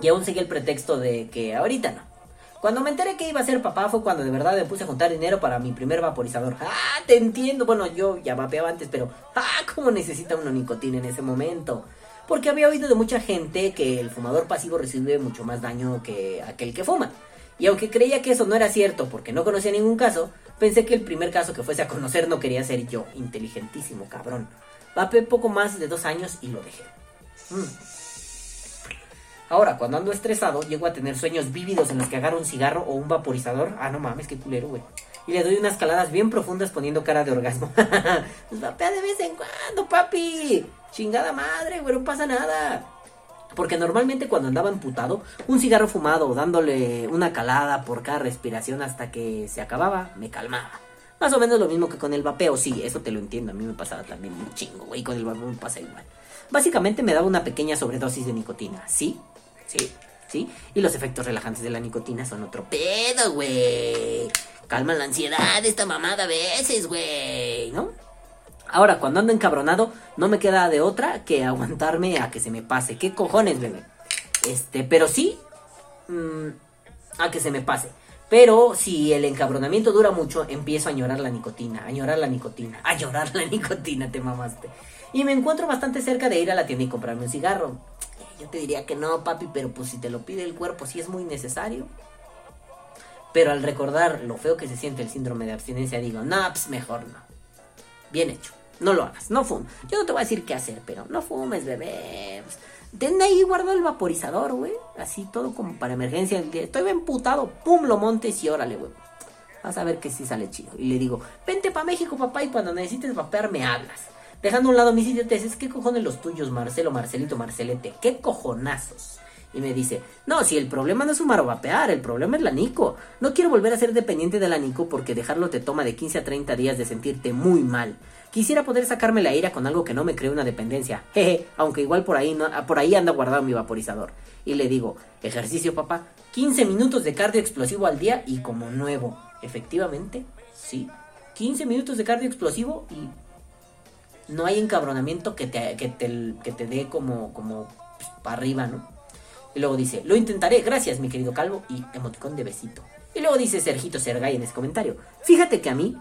S1: Y aún seguí el pretexto de que ahorita no. Cuando me enteré que iba a ser papá fue cuando de verdad me puse a juntar dinero para mi primer vaporizador. Ah, te entiendo. Bueno, yo ya vapeaba antes, pero ah, cómo necesita uno nicotina en ese momento. Porque había oído de mucha gente que el fumador pasivo recibe mucho más daño que aquel que fuma. Y aunque creía que eso no era cierto porque no conocía ningún caso, pensé que el primer caso que fuese a conocer no quería ser yo. Inteligentísimo, cabrón. Vapeé poco más de dos años y lo dejé. Mm. Ahora, cuando ando estresado, llego a tener sueños vívidos en los que agarro un cigarro o un vaporizador. Ah, no mames, qué culero, güey. Y le doy unas caladas bien profundas poniendo cara de orgasmo. (laughs) pues vapea de vez en cuando, papi. Chingada madre, güey, no pasa nada. Porque normalmente cuando andaba emputado, un cigarro fumado dándole una calada por cada respiración hasta que se acababa, me calmaba. Más o menos lo mismo que con el vapeo, sí, eso te lo entiendo, a mí me pasaba también un chingo, güey, con el vapeo me pasa igual. Básicamente me daba una pequeña sobredosis de nicotina, ¿sí? Sí, sí. Y los efectos relajantes de la nicotina son otro pedo, güey. Calman la ansiedad esta mamada a veces, güey, ¿no? Ahora, cuando ando encabronado, no me queda de otra que aguantarme a que se me pase. ¿Qué cojones, bebé? Este, pero sí, mm, a que se me pase. Pero si el encabronamiento dura mucho, empiezo a llorar la nicotina, a llorar la nicotina, a llorar la nicotina, te mamaste. Y me encuentro bastante cerca de ir a la tienda y comprarme un cigarro. Yo te diría que no, papi, pero pues si te lo pide el cuerpo, si es muy necesario. Pero al recordar lo feo que se siente el síndrome de abstinencia, digo, no, pues mejor no. Bien hecho. No lo hagas, no fumes. Yo no te voy a decir qué hacer, pero no fumes, bebé. Ten ahí guardado el vaporizador, güey. Así todo como para emergencia. Estoy bien putado, pum, lo montes y órale, güey. Vas a ver que sí sale chido. Y le digo, vente para México, papá, y cuando necesites vapear me hablas. Dejando a un lado mis idioteces, ¿qué cojones los tuyos, Marcelo, Marcelito, Marcelete? ¿Qué cojonazos? Y me dice, no, si el problema no es fumar o vapear, el problema es la Nico. No quiero volver a ser dependiente de la Nico porque dejarlo te toma de 15 a 30 días de sentirte muy mal. Quisiera poder sacarme la ira con algo que no me cree una dependencia. Jeje, aunque igual por ahí, no, por ahí anda guardado mi vaporizador. Y le digo, ejercicio papá, 15 minutos de cardio explosivo al día y como nuevo. Efectivamente, sí. 15 minutos de cardio explosivo y no hay encabronamiento que te, que te, que te dé como, como pues, para arriba, ¿no? Y luego dice, lo intentaré, gracias mi querido calvo y emoticón de besito. Y luego dice Sergito Sergay en ese comentario, fíjate que a mí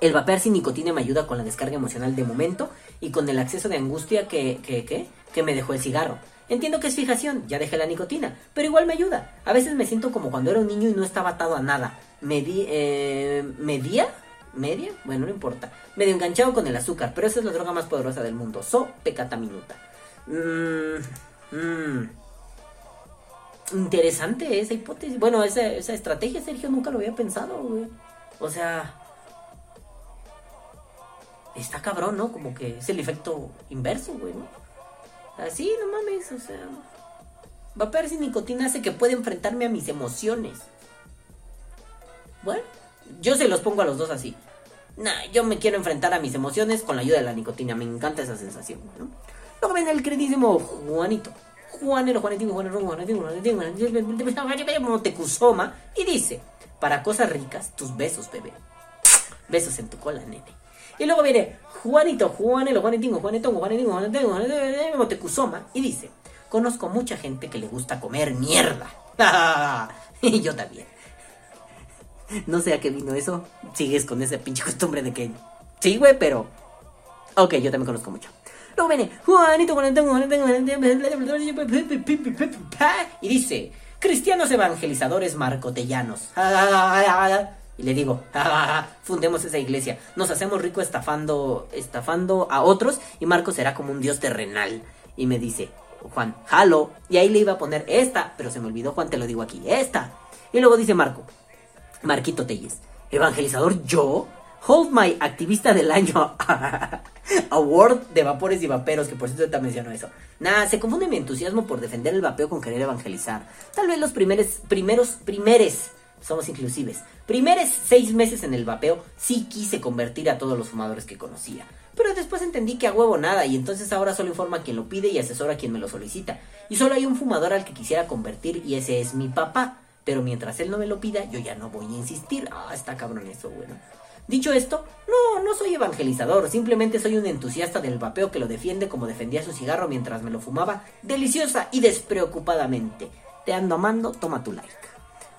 S1: el vapear sin nicotina me ayuda con la descarga emocional de momento y con el acceso de angustia que, que, que, que me dejó el cigarro. Entiendo que es fijación, ya dejé la nicotina, pero igual me ayuda. A veces me siento como cuando era un niño y no estaba atado a nada. Medi eh, ¿Medía? ¿Media? Bueno, no importa. Medio enganchado con el azúcar, pero esa es la droga más poderosa del mundo. So pecata minuta. Mmm. Mmm. Interesante esa hipótesis. Bueno, esa, esa estrategia, Sergio, nunca lo había pensado, güey. O sea, está cabrón, ¿no? Como que es el efecto inverso, güey, ¿no? Así, no mames, o sea. Vapear sin nicotina hace que pueda enfrentarme a mis emociones. Bueno, yo se los pongo a los dos así. Nah, yo me quiero enfrentar a mis emociones con la ayuda de la nicotina. Me encanta esa sensación, ¿no? Luego viene el queridísimo Juanito. Juanero, Juanetino, Juanero, Juanetino, Juanetino, Juanetino, Montecusoma. Y dice, para cosas ricas, tus besos, bebé. Besos en tu cola, nene. Y luego viene Juanito, Juanelo, Juanetingo, Juanetongo, Juanetingo, Juanetingo, Juanetingo, Montecusoma. Y dice, conozco mucha gente que le gusta comer mierda. y yo también. No sé a qué vino eso. Sigues con esa pinche costumbre de que... Sí, güey, pero... Ok, yo también conozco mucho. Luego viene Juanito, Juanito, y dice, cristianos evangelizadores marcotellanos. Y le digo, fundemos esa iglesia, nos hacemos rico estafando, estafando a otros y Marco será como un dios terrenal. Y me dice, Juan, jalo. Y ahí le iba a poner esta, pero se me olvidó, Juan, te lo digo aquí, esta. Y luego dice Marco, Marquito Telles, evangelizador yo, hold my activista del año (laughs) award de vapores y vaperos, que por cierto te mencionó eso. Nada, se confunde mi entusiasmo por defender el vapeo con querer evangelizar. Tal vez los primeros, primeros, primeres, somos inclusives, primeros seis meses en el vapeo sí quise convertir a todos los fumadores que conocía. Pero después entendí que a huevo nada y entonces ahora solo informa a quien lo pide y asesora a quien me lo solicita. Y solo hay un fumador al que quisiera convertir y ese es mi papá. Pero mientras él no me lo pida, yo ya no voy a insistir. Ah, está cabrón eso, bueno. Dicho esto, no, no soy evangelizador, simplemente soy un entusiasta del vapeo que lo defiende como defendía su cigarro mientras me lo fumaba deliciosa y despreocupadamente. Te ando amando, toma tu like.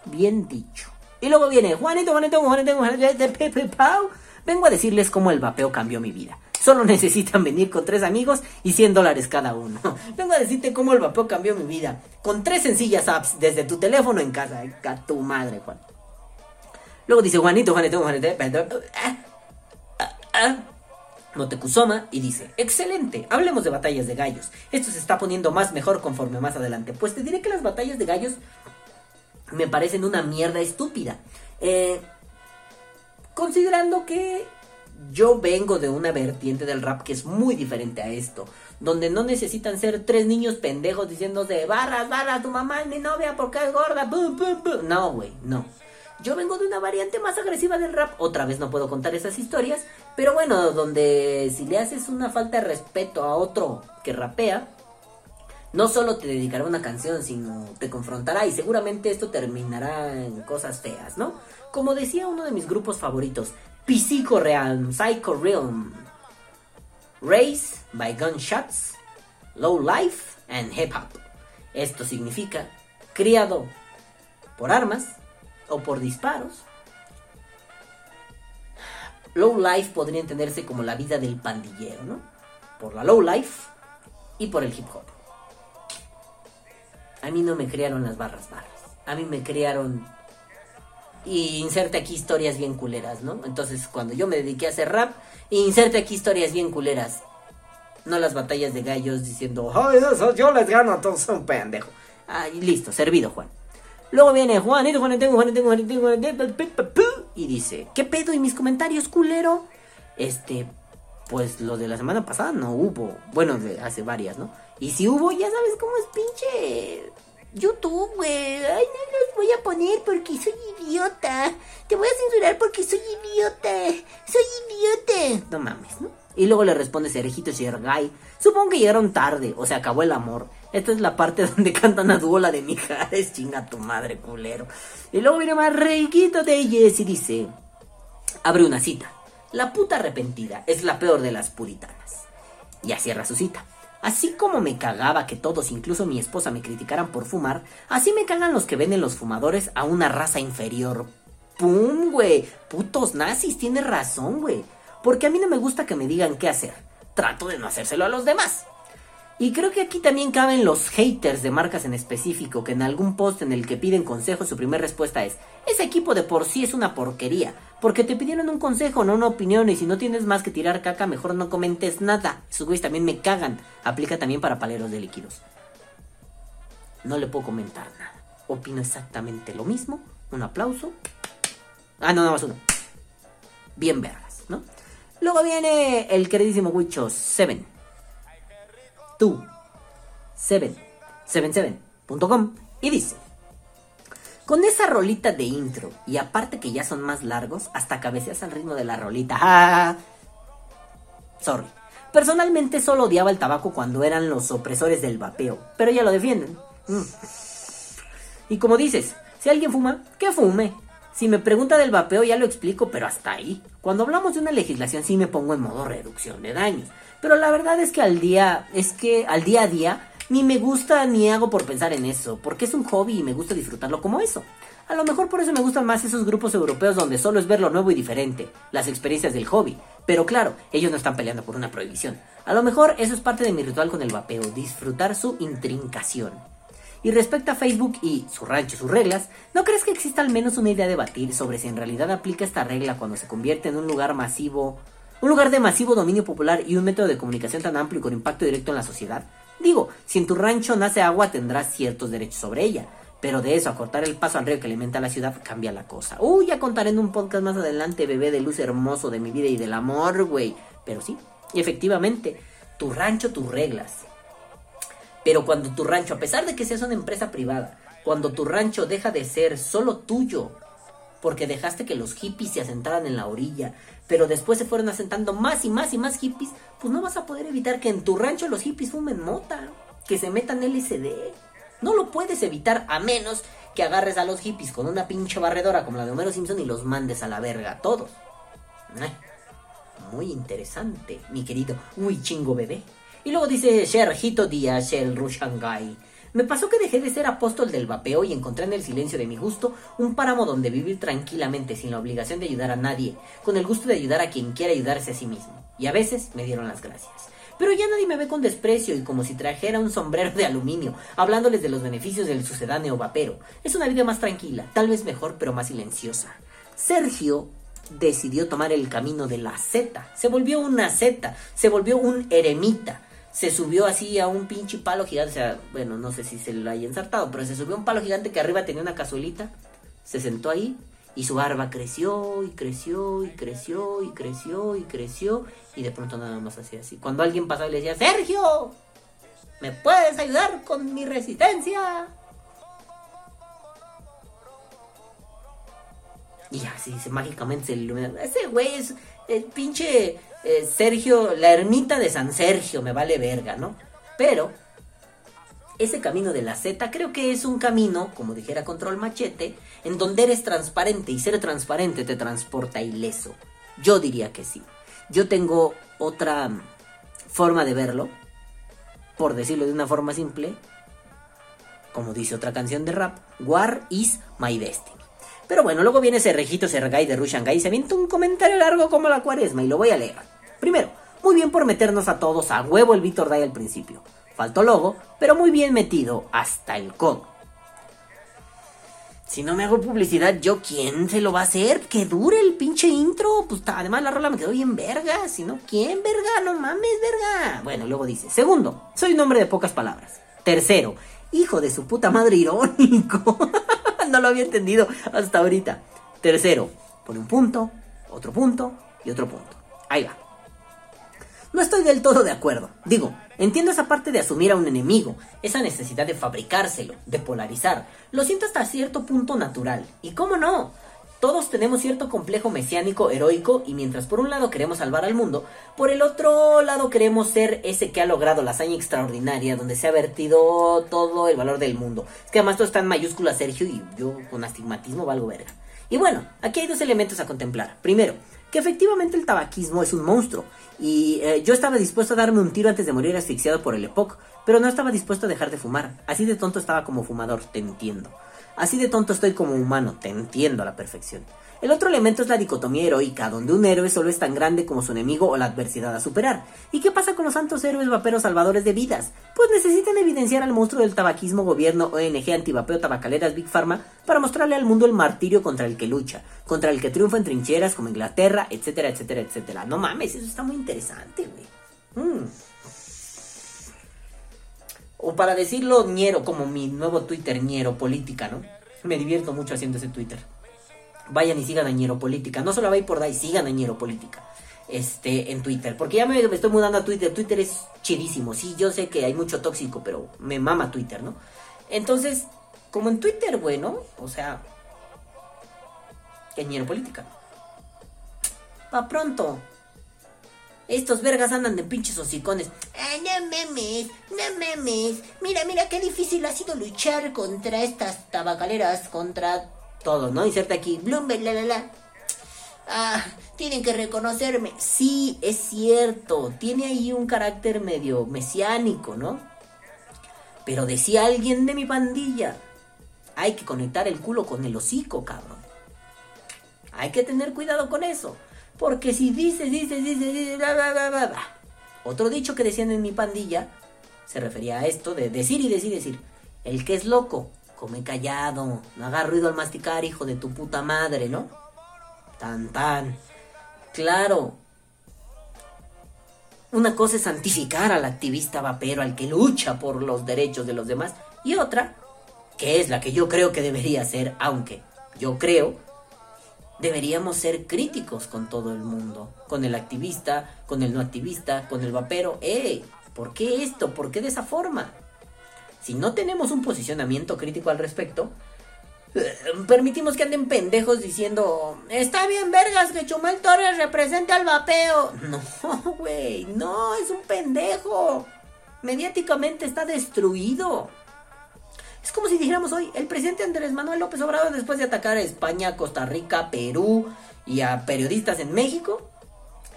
S1: Bien dicho. Y luego viene Juanito, Juanito, Juanito, Juanito, Pepe Pau. Vengo a decirles cómo el vapeo cambió mi vida. Solo necesitan venir con tres amigos y 100 dólares cada uno. (laughs) Vengo a decirte cómo el vapeo cambió mi vida. Con tres sencillas apps desde tu teléfono en casa. A tu madre, Juan. Luego dice Juanito, Juanito, Juanito. Motekusoma y dice, excelente, hablemos de batallas de gallos. Esto se está poniendo más mejor conforme más adelante. Pues te diré que las batallas de gallos me parecen una mierda estúpida. Eh, considerando que yo vengo de una vertiente del rap que es muy diferente a esto. Donde no necesitan ser tres niños pendejos diciéndose, barras, barras, tu mamá es mi novia porque es gorda. No, güey, no. Yo vengo de una variante más agresiva del rap. Otra vez no puedo contar esas historias. Pero bueno, donde si le haces una falta de respeto a otro que rapea, no solo te dedicará una canción, sino te confrontará y seguramente esto terminará en cosas feas, ¿no? Como decía uno de mis grupos favoritos, Psycho Realm, Psycho Realm, Race by Gunshots, Low Life and Hip Hop. Esto significa criado por armas o por disparos. Low life podría entenderse como la vida del pandillero, ¿no? Por la low life y por el hip hop. A mí no me criaron las barras barras. A mí me criaron y inserte aquí historias bien culeras, ¿no? Entonces, cuando yo me dediqué a hacer rap, inserte aquí historias bien culeras. No las batallas de gallos diciendo, ¡ay, yo les gano a todos, son pendejo! Ah, listo, servido, Juan. Luego viene Juanito, Juanito, Juanito, Juanito, Juanito, y dice, ¿qué pedo? ¿Y mis comentarios, culero? Este, pues lo de la semana pasada no hubo. Bueno, de hace varias, ¿no? Y si hubo, ya sabes cómo es pinche YouTube, güey. Ay, no los voy a poner porque soy idiota. Te voy a censurar porque soy idiota. Soy idiota. No mames, ¿no? Y luego le responde Serejito Shergay. Supongo que llegaron tarde, o se acabó el amor. Esta es la parte (laughs) donde cantan a dúo la de Mijares. (laughs) Chinga tu madre, culero. Y luego viene más requito de ellos y dice: Abre una cita. La puta arrepentida es la peor de las puritanas. Ya cierra su cita. Así como me cagaba que todos, incluso mi esposa, me criticaran por fumar, así me cagan los que venden los fumadores a una raza inferior. ¡Pum, güey! Putos nazis, tienes razón, güey. Porque a mí no me gusta que me digan qué hacer. Trato de no hacérselo a los demás. Y creo que aquí también caben los haters de marcas en específico, que en algún post en el que piden consejo su primera respuesta es, ese equipo de por sí es una porquería, porque te pidieron un consejo, no una opinión, y si no tienes más que tirar caca, mejor no comentes nada. Esos güeyes también me cagan. Aplica también para paleros de líquidos. No le puedo comentar nada. Opino exactamente lo mismo. Un aplauso. Ah, no, nada más uno. Bien vergas, ¿no? Luego viene el queridísimo Wicho 7 tú, 7, 77.com y dice, con esa rolita de intro, y aparte que ya son más largos, hasta cabeceas al ritmo de la rolita. (laughs) Sorry. Personalmente solo odiaba el tabaco cuando eran los opresores del vapeo, pero ya lo defienden. Mm. Y como dices, si alguien fuma, que fume. Si me pregunta del vapeo ya lo explico, pero hasta ahí. Cuando hablamos de una legislación sí me pongo en modo reducción de daños. Pero la verdad es que al día, es que al día a día, ni me gusta ni hago por pensar en eso, porque es un hobby y me gusta disfrutarlo como eso. A lo mejor por eso me gustan más esos grupos europeos donde solo es ver lo nuevo y diferente, las experiencias del hobby. Pero claro, ellos no están peleando por una prohibición. A lo mejor eso es parte de mi ritual con el vapeo, disfrutar su intrincación. Y respecto a Facebook y su rancho, sus reglas, ¿no crees que exista al menos una idea de batir sobre si en realidad aplica esta regla cuando se convierte en un lugar masivo un lugar de masivo dominio popular y un método de comunicación tan amplio y con impacto directo en la sociedad. Digo, si en tu rancho nace agua tendrás ciertos derechos sobre ella. Pero de eso a cortar el paso al río que alimenta la ciudad cambia la cosa. Uy, ya contaré en un podcast más adelante, bebé de luz hermoso de mi vida y del amor, güey. Pero sí, efectivamente, tu rancho, tus reglas. Pero cuando tu rancho, a pesar de que seas una empresa privada, cuando tu rancho deja de ser solo tuyo, porque dejaste que los hippies se asentaran en la orilla, pero después se fueron asentando más y más y más hippies, pues no vas a poder evitar que en tu rancho los hippies fumen mota, que se metan LSD. No lo puedes evitar a menos que agarres a los hippies con una pinche barredora como la de Homero Simpson y los mandes a la verga a todos. Muy interesante, mi querido Uy chingo bebé. Y luego dice Sergito Díaz, el Rushangai. Me pasó que dejé de ser apóstol del vapeo y encontré en el silencio de mi gusto un páramo donde vivir tranquilamente sin la obligación de ayudar a nadie, con el gusto de ayudar a quien quiera ayudarse a sí mismo. Y a veces me dieron las gracias. Pero ya nadie me ve con desprecio y como si trajera un sombrero de aluminio, hablándoles de los beneficios del sucedáneo vapero. Es una vida más tranquila, tal vez mejor, pero más silenciosa. Sergio decidió tomar el camino de la Z. Se volvió una Z, se volvió un eremita. Se subió así a un pinche palo gigante. O sea, bueno, no sé si se lo haya ensartado, pero se subió a un palo gigante que arriba tenía una cazuelita. Se sentó ahí y su barba creció y creció y creció y creció y creció. Y de pronto nada más hacía así. Cuando alguien pasaba y le decía, Sergio, ¿me puedes ayudar con mi resistencia? Y así se mágicamente se ilumina. Ese güey es el pinche eh, Sergio, la ermita de San Sergio, me vale verga, ¿no? Pero ese camino de la Z creo que es un camino, como dijera Control Machete, en donde eres transparente y ser transparente te transporta ileso. Yo diría que sí. Yo tengo otra forma de verlo, por decirlo de una forma simple, como dice otra canción de rap, War is my destiny. Pero bueno, luego viene ese rejito Sergay de Rushangai y se avienta un comentario largo como la cuaresma y lo voy a leer. Primero, muy bien por meternos a todos a huevo el Víctor Day al principio. Faltó logo, pero muy bien metido hasta el codo. Si no me hago publicidad, ¿yo quién se lo va a hacer? Que dure el pinche intro. Pues además la rola me quedó bien verga. Si no, ¿quién verga? No mames, verga. Bueno, luego dice. Segundo, soy un hombre de pocas palabras. Tercero, hijo de su puta madre irónico. (laughs) no lo había entendido hasta ahorita. Tercero, pone un punto, otro punto y otro punto. Ahí va. No estoy del todo de acuerdo. Digo, entiendo esa parte de asumir a un enemigo, esa necesidad de fabricárselo, de polarizar. Lo siento hasta cierto punto natural. ¿Y cómo no? Todos tenemos cierto complejo mesiánico heroico y mientras por un lado queremos salvar al mundo, por el otro lado queremos ser ese que ha logrado la hazaña extraordinaria donde se ha vertido todo el valor del mundo. Es que además todo está en mayúsculas, Sergio, y yo con astigmatismo valgo verga. Y bueno, aquí hay dos elementos a contemplar. Primero, que efectivamente el tabaquismo es un monstruo. Y eh, yo estaba dispuesto a darme un tiro antes de morir asfixiado por el EPOC, pero no estaba dispuesto a dejar de fumar. Así de tonto estaba como fumador, te entiendo. Así de tonto estoy como humano, te entiendo a la perfección. El otro elemento es la dicotomía heroica, donde un héroe solo es tan grande como su enemigo o la adversidad a superar. ¿Y qué pasa con los santos héroes vaperos salvadores de vidas? Pues necesitan evidenciar al monstruo del tabaquismo, gobierno, ONG, antivapeo, tabacaleras, Big Pharma, para mostrarle al mundo el martirio contra el que lucha, contra el que triunfa en trincheras como Inglaterra, etcétera, etcétera, etcétera. No mames, eso está muy interesante, güey. Mm. O para decirlo ñero, como mi nuevo Twitter ñero política, ¿no? Me divierto mucho haciendo ese Twitter. Vayan y sigan a ñero política. No solo vayan por ahí, sigan a ñero política. Este, en Twitter. Porque ya me, estoy mudando a Twitter. Twitter es chidísimo. Sí, yo sé que hay mucho tóxico, pero me mama Twitter, ¿no? Entonces, como en Twitter, bueno, o sea, ñero política. Pa' pronto. Estos vergas andan de pinches hocicones.
S2: Ah, no memes, no memes. Mira, mira qué difícil ha sido luchar contra estas tabacaleras, contra
S1: Todo, ¿no? Inserta aquí.
S2: Bloomberg, la la la. Ah, tienen que reconocerme.
S1: Sí, es cierto. Tiene ahí un carácter medio mesiánico, ¿no? Pero decía alguien de mi pandilla. Hay que conectar el culo con el hocico, cabrón. Hay que tener cuidado con eso. Porque si dices, dices, dices, dices, bla, bla, bla, bla. Otro dicho que decían en mi pandilla se refería a esto de decir y decir decir. El que es loco, come callado. No haga ruido al masticar, hijo de tu puta madre, ¿no? Tan, tan. Claro. Una cosa es santificar al activista vapero, al que lucha por los derechos de los demás. Y otra, que es la que yo creo que debería ser, aunque yo creo, deberíamos ser críticos con todo el mundo. Con el activista, con el no activista, con el vapero. ¡Ey! ¿Por qué esto? ¿Por qué de esa forma? Si no tenemos un posicionamiento crítico al respecto, eh, permitimos que anden pendejos diciendo, está bien vergas que Chumel Torres represente al vapeo. (laughs) No, güey, no, es un pendejo. Mediáticamente está destruido. Es como si dijéramos hoy, el presidente Andrés Manuel López Obrador, después de atacar a España, Costa Rica, Perú y a periodistas en México,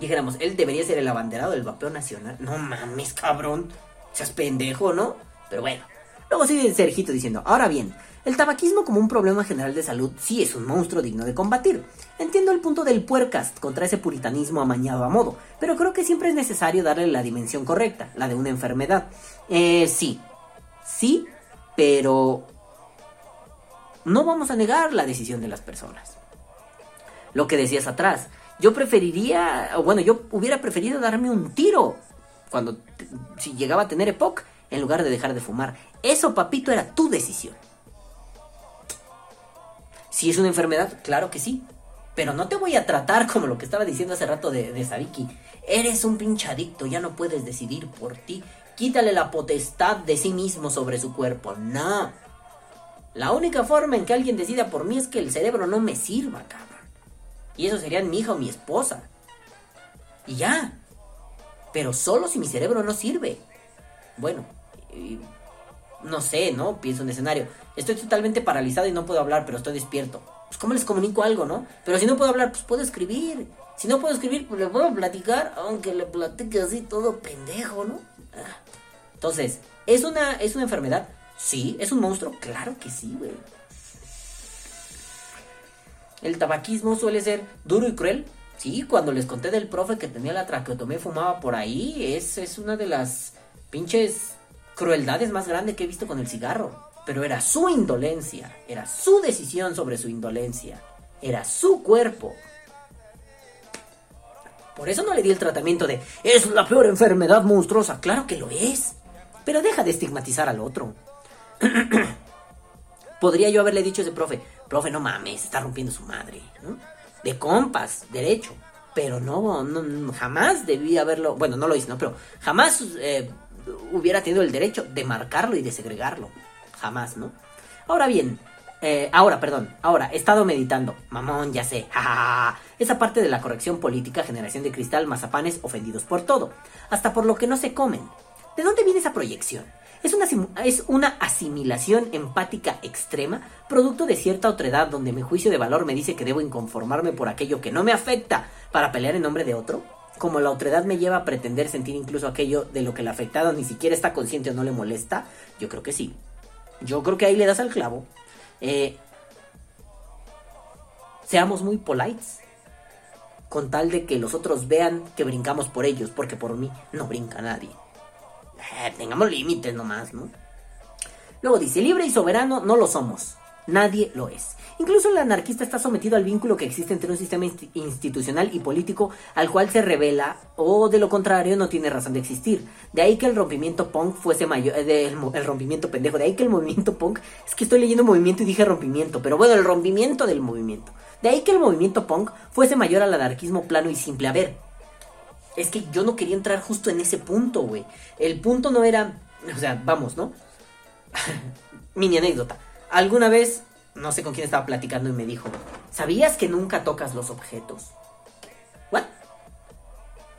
S1: dijéramos, él debería ser el abanderado del vapeo nacional. No mames, cabrón. Seas pendejo, ¿no? Pero bueno. Luego sigue Sergito diciendo, ahora bien, el tabaquismo como un problema general de salud sí es un monstruo digno de combatir. Entiendo el punto del puercast contra ese puritanismo amañado a modo, pero creo que siempre es necesario darle la dimensión correcta, la de una enfermedad. Eh, sí, sí, pero no vamos a negar la decisión de las personas. Lo que decías atrás, yo preferiría, o bueno, yo hubiera preferido darme un tiro cuando si llegaba a tener EPOC en lugar de dejar de fumar. Eso, papito, era tu decisión. Si es una enfermedad, claro que sí. Pero no te voy a tratar como lo que estaba diciendo hace rato de, de Sabiki. Eres un pinche adicto, ya no puedes decidir por ti. Quítale la potestad de sí mismo sobre su cuerpo. No. La única forma en que alguien decida por mí es que el cerebro no me sirva, cabrón. Y eso serían mi hija o mi esposa. Y ya. Pero solo si mi cerebro no sirve. Bueno, no sé, ¿no? Pienso en escenario. Estoy totalmente paralizado y no puedo hablar, pero estoy despierto. Pues cómo les comunico algo, ¿no? Pero si no puedo hablar, pues puedo escribir. Si no puedo escribir, pues le puedo platicar, aunque le platique así todo pendejo, ¿no? Ah. Entonces, ¿es una, ¿es una enfermedad? Sí. ¿Es un monstruo? Claro que sí, güey. El tabaquismo suele ser duro y cruel. Sí, cuando les conté del profe que tenía la traqueotomía y fumaba por ahí, es, es una de las pinches crueldades más grandes que he visto con el cigarro. Pero era su indolencia, era su decisión sobre su indolencia, era su cuerpo. Por eso no le di el tratamiento de es la peor enfermedad monstruosa. Claro que lo es. Pero deja de estigmatizar al otro. (clears throat) Podría yo haberle dicho a ese profe, profe, no mames, está rompiendo su madre. De compas, derecho. Pero no, no, jamás debí haberlo, bueno, no lo hice, ¿no? Pero jamás eh, hubiera tenido el derecho de marcarlo y de segregarlo. Jamás, ¿no? Ahora bien, eh, ahora, perdón, ahora, he estado meditando. Mamón, ya sé. Esa parte de la corrección política, generación de cristal, mazapanes ofendidos por todo. Hasta por lo que no se comen. ¿De dónde viene esa proyección? Es una, es una asimilación empática extrema, producto de cierta otredad donde mi juicio de valor me dice que debo inconformarme por aquello que no me afecta para pelear en nombre de otro como la otredad me lleva a pretender sentir incluso aquello de lo que el afectado ni siquiera está consciente o no le molesta, yo creo que sí. Yo creo que ahí le das al clavo. Eh, seamos muy polites. Con tal de que los otros vean que brincamos por ellos, porque por mí no brinca nadie. Eh, tengamos límites nomás, ¿no? Luego dice, libre y soberano no lo somos. Nadie lo es. Incluso el anarquista está sometido al vínculo que existe entre un sistema institucional y político al cual se revela o de lo contrario no tiene razón de existir. De ahí que el rompimiento punk fuese mayor, eh, el rompimiento pendejo, de ahí que el movimiento punk, es que estoy leyendo movimiento y dije rompimiento, pero bueno, el rompimiento del movimiento. De ahí que el movimiento punk fuese mayor al anarquismo plano y simple. A ver, es que yo no quería entrar justo en ese punto, güey. El punto no era, o sea, vamos, ¿no? (laughs) Mini anécdota. Alguna vez no sé con quién estaba platicando y me dijo, ¿sabías que nunca tocas los objetos? ¿What?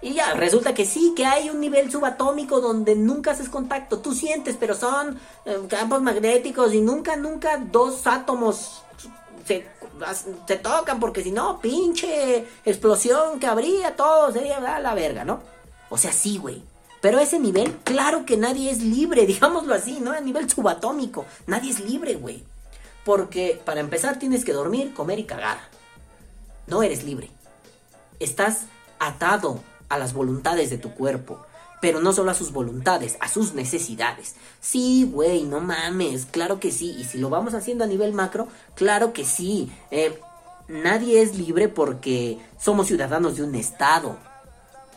S1: Y ya, resulta que sí, que hay un nivel subatómico donde nunca haces contacto. Tú sientes, pero son eh, campos magnéticos y nunca, nunca dos átomos se, se tocan porque si no, pinche explosión que habría, todo sería la verga, ¿no? O sea, sí, güey. Pero ese nivel, claro que nadie es libre, (laughs) digámoslo así, ¿no? A nivel subatómico, nadie es libre, güey. Porque para empezar tienes que dormir, comer y cagar. No eres libre. Estás atado a las voluntades de tu cuerpo. Pero no solo a sus voluntades, a sus necesidades. Sí, güey, no mames, claro que sí. Y si lo vamos haciendo a nivel macro, claro que sí. Eh, nadie es libre porque somos ciudadanos de un Estado.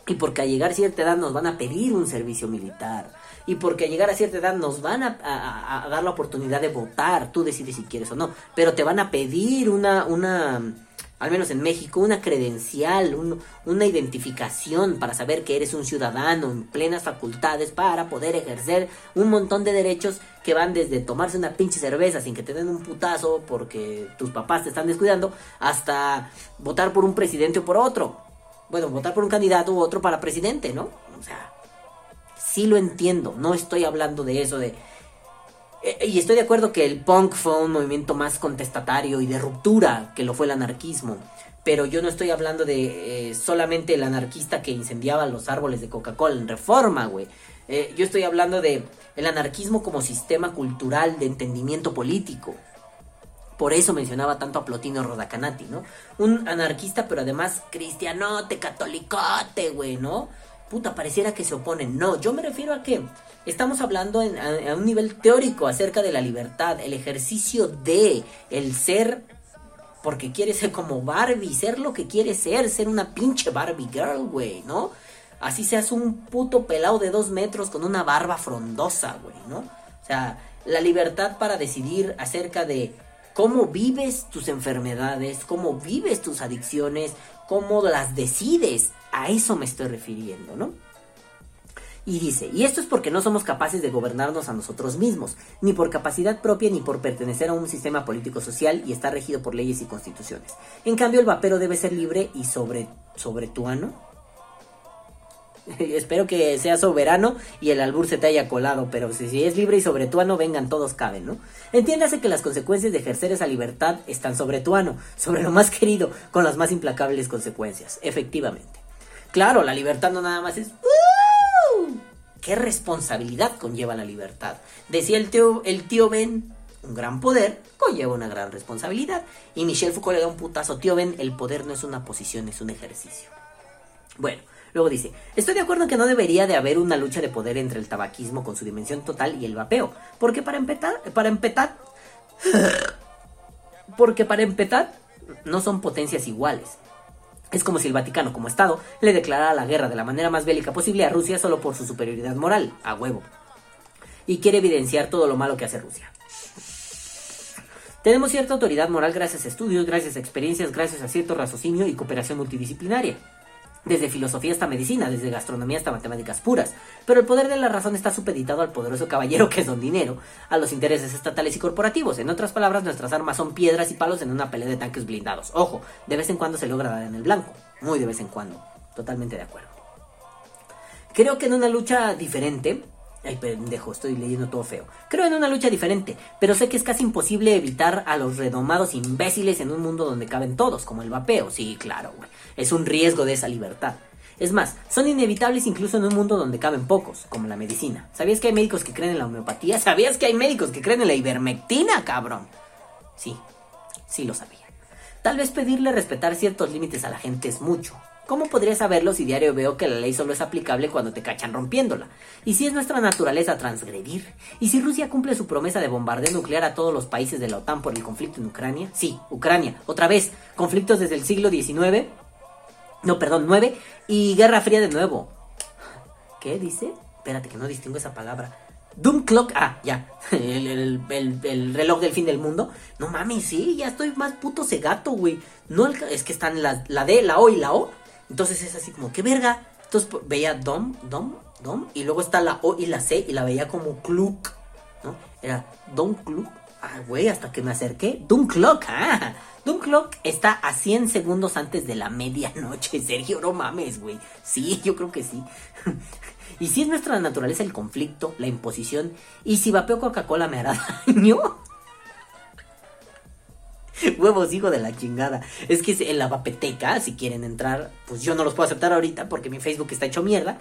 S1: Y porque a llegar a cierta edad nos van a pedir un servicio militar y porque a llegar a cierta edad nos van a, dar la oportunidad de votar, tú decides si quieres o no, pero te van a pedir una, una al menos en México, una credencial, una identificación para saber que eres un ciudadano en plenas facultades para poder ejercer un montón de derechos que van desde tomarse una pinche cerveza sin que te den un putazo porque tus papás te están descuidando, hasta votar por un presidente o por otro. Bueno, votar por un candidato u otro para presidente, ¿no? O sea, sí lo entiendo, no estoy hablando de eso de Eh, y estoy de acuerdo que el punk fue un movimiento más contestatario y de ruptura que lo fue el anarquismo. Pero yo no estoy hablando de eh, solamente el anarquista que incendiaba los árboles de Coca-Cola en reforma, güey. Eh, yo estoy hablando de el anarquismo como sistema cultural de entendimiento político. Por eso mencionaba tanto a Plotino Rodacanati, ¿no? Un anarquista, pero además cristianote, catolicote, güey, ¿no? Puta, pareciera que se oponen. No, yo me refiero a que estamos hablando a, un nivel teórico acerca de la libertad, el ejercicio de el ser porque quiere ser como Barbie, ser lo que quiere ser, ser una pinche Barbie girl, güey, ¿no? Así seas un puto pelado de dos metros con una barba frondosa, güey, ¿no? O sea, la libertad para decidir acerca de cómo vives tus enfermedades, cómo vives tus adicciones, cómo las decides. A eso me estoy refiriendo, ¿no? Y dice, y esto es porque no somos capaces de gobernarnos a nosotros mismos, ni por capacidad propia ni por pertenecer a un sistema político-social y estar regido por leyes y constituciones. En cambio, el vapero debe ser libre y sobre, sobretuano. (laughs) Espero que sea soberano y el albur se te haya colado, pero si, es libre y sobretuano, vengan, todos caben, ¿no? Entiéndase que las consecuencias de ejercer esa libertad están sobre tuano, sobre lo más querido, con las más implacables consecuencias, efectivamente. Claro, la libertad no nada más es... ¿Qué responsabilidad conlleva la libertad? Decía el tío, el tío Ben, un gran poder conlleva una gran responsabilidad. Y Michel Foucault le da un putazo, tío Ben, el poder no es una posición, es un ejercicio. Bueno, luego dice, estoy de acuerdo en que no debería de haber una lucha de poder entre el tabaquismo con su dimensión total y el vapeo. Porque para empezar, para (laughs) porque para empezar, no son potencias iguales. Es como si el Vaticano, como Estado, le declarara la guerra de la manera más bélica posible a Rusia solo por su superioridad moral, a huevo. Y quiere evidenciar todo lo malo que hace Rusia. Tenemos cierta autoridad moral gracias a estudios, gracias a experiencias, gracias a cierto raciocinio y cooperación multidisciplinaria desde filosofía hasta medicina, desde gastronomía hasta matemáticas puras. Pero el poder de la razón está supeditado al poderoso caballero que es don dinero, a los intereses estatales y corporativos. En otras palabras, nuestras armas son piedras y palos en una pelea de tanques blindados. Ojo, de vez en cuando se logra dar en el blanco. Muy de vez en cuando. Totalmente de acuerdo. Creo que en una lucha diferente, Ay, pendejo, estoy leyendo todo feo. Creo en una lucha diferente, pero sé que es casi imposible evitar a los redomados imbéciles en un mundo donde caben todos, como el vapeo. Sí, claro, güey. Es un riesgo de esa libertad. Es más, son inevitables incluso en un mundo donde caben pocos, como la medicina. ¿Sabías que hay médicos que creen en la homeopatía? ¿Sabías que hay médicos que creen en la ivermectina, cabrón? Sí, sí lo sabía. Tal vez pedirle respetar ciertos límites a la gente es mucho, ¿Cómo podría saberlo si diario veo que la ley solo es aplicable cuando te cachan rompiéndola? ¿Y si es nuestra naturaleza transgredir? ¿Y si Rusia cumple su promesa de bombardeo nuclear a todos los países de la OTAN por el conflicto en Ucrania? Sí, Ucrania. Otra vez, conflictos desde el siglo XIX. No, perdón, 9. Y Guerra Fría de nuevo. ¿Qué dice? Espérate que no distingo esa palabra. Doom Clock, ah, ya, (laughs) el, reloj del fin del mundo. No mames, sí, ya estoy más puto cegato, güey. No, es que están la, la D, la O y la O. Entonces es así como, ¿qué verga? Entonces veía Dom, Dom, Dom, y luego está la O y la C, y la veía como Cluck, ¿no? Era Dom Cluck. Ah, güey, hasta que me acerqué. Doom Clock, ah. Doom Clock está a 100 segundos antes de la medianoche. (laughs) Sergio, no mames, güey. Sí, yo creo que sí. (laughs) y si es nuestra naturaleza el conflicto, la imposición, y si vapeo Coca-Cola me hará (laughs) daño. (laughs) Huevos, hijo de la chingada. Es que en la vapeteca, si quieren entrar, pues yo no los puedo aceptar ahorita porque mi Facebook está hecho mierda.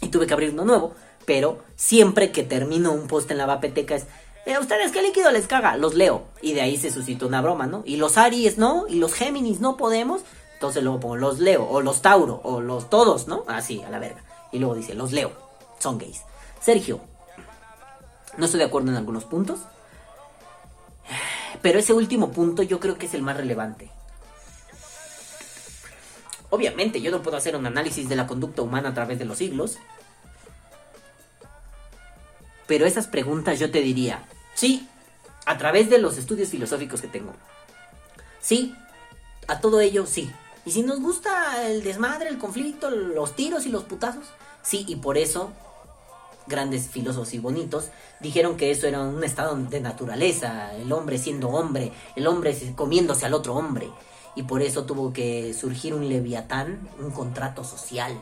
S1: Y tuve que abrir uno nuevo. Pero siempre que termino un post en la vapeteca es. ¿A ustedes qué líquido les caga? Los leo. Y de ahí se suscitó una broma, ¿no? Y los Aries no, y los Géminis no podemos. Entonces luego pongo los leo, o los Tauro, o los todos, ¿no? Así, a la verga. Y luego dice, los leo. Son gays. Sergio, no estoy de acuerdo en algunos puntos. Pero ese último punto yo creo que es el más relevante. Obviamente yo no puedo hacer un análisis de la conducta humana a través de los siglos. Pero esas preguntas yo te diría, sí, a través de los estudios filosóficos que tengo. Sí, a todo ello sí. Y si nos gusta el desmadre, el conflicto, los tiros y los putazos, sí, y por eso grandes filósofos y bonitos, dijeron que eso era un estado de naturaleza, el hombre siendo hombre, el hombre comiéndose al otro hombre. Y por eso tuvo que surgir un leviatán, un contrato social,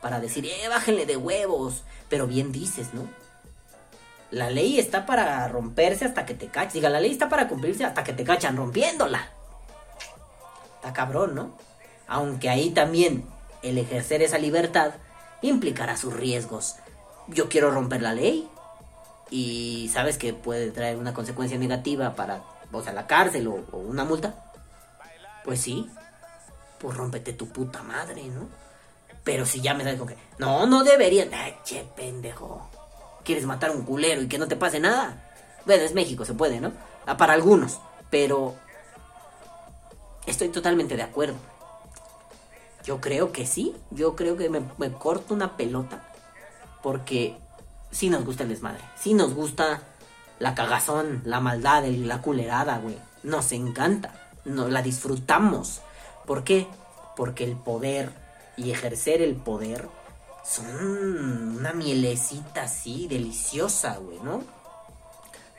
S1: para decir, eh, bájenle de huevos. Pero bien dices, ¿no? La ley está para romperse hasta que te caches. Diga, la ley está para cumplirse hasta que te cachan rompiéndola. Está cabrón, ¿no? Aunque ahí también el ejercer esa libertad implicará sus riesgos. Yo quiero romper la ley y sabes que puede traer una consecuencia negativa para, o sea, la cárcel o, una multa. Pues sí, pues rómpete tu puta madre, ¿no? Pero si ya me sabes con que, no, no debería. Che, pendejo. ¿Quieres matar a un culero y que no te pase nada? Bueno, es México, se puede, ¿no? Ah, para algunos, pero estoy totalmente de acuerdo. Yo creo que sí, yo creo que me corto una pelota porque sí nos gusta el desmadre, sí nos gusta la cagazón, la maldad, el- la culerada, güey. Nos encanta, nos la disfrutamos. ¿Por qué? Porque el poder y ejercer el poder son una mielecita así, deliciosa, güey, ¿no?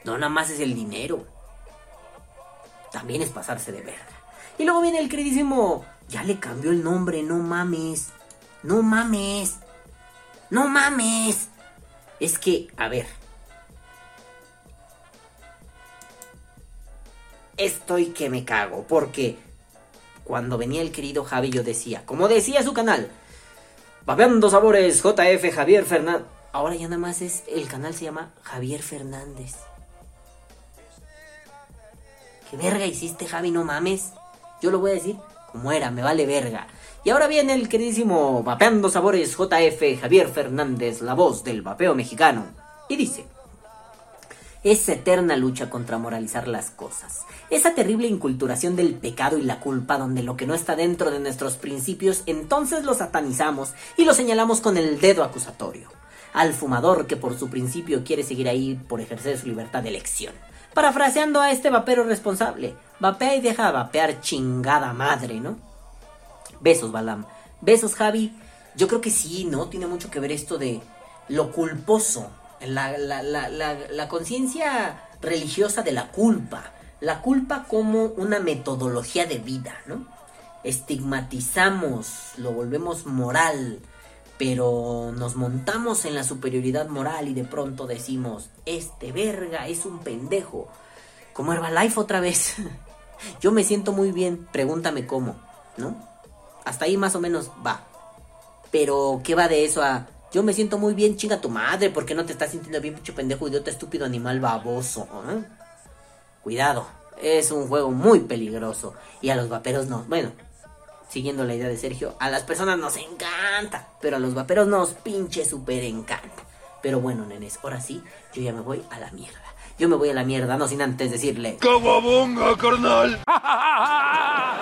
S1: No nada más es el dinero. También es pasarse de verga. Y luego viene el queridísimo. Ya le cambió el nombre, no mames. No mames. No mames. Es que, a ver. Estoy que me cago. Porque cuando venía el querido Javi, yo decía, como decía su canal, Vapeando Sabores, JF Javier Fernández. Ahora ya nada más es, el canal se llama Javier Fernández. ¿Qué verga hiciste, Javi? No mames. Yo lo voy a decir como era, me vale verga. Y ahora viene el queridísimo Vapeando Sabores JF Javier Fernández, la voz del vapeo mexicano. Y dice... Esa eterna lucha contra moralizar las cosas. Esa terrible inculturación del pecado y la culpa donde lo que no está dentro de nuestros principios entonces lo satanizamos y lo señalamos con el dedo acusatorio. Al fumador que por su principio quiere seguir ahí por ejercer su libertad de elección. Parafraseando a este vapero responsable. Vapea y deja de vapear chingada madre, ¿no? Besos, Balam. Besos, Javi. Yo creo que sí, ¿no? Tiene mucho que ver esto de lo culposo. La, la, la, la, conciencia religiosa de la culpa. La culpa como una metodología de vida, ¿no? Estigmatizamos, lo volvemos moral, pero nos montamos en la superioridad moral y de pronto decimos, este verga es un pendejo. Como Herbalife otra vez. (laughs) Yo me siento muy bien, pregúntame cómo, ¿no? Hasta ahí más o menos va. Pero, ¿qué va de eso a... Yo me siento muy bien, chinga tu madre, porque no te estás sintiendo bien, pinche pendejo, idiota, estúpido, animal baboso? ¿eh? Cuidado, es un juego muy peligroso. Y a los vaperos no. Bueno, siguiendo la idea de Sergio, a las personas nos encanta, pero a los vaperos nos pinche super encanta. Pero bueno, nenes, ahora sí, yo ya me voy a la mierda. Yo me voy a la mierda, no sin antes decirle...
S3: ¡Cababonga, carnal! (laughs)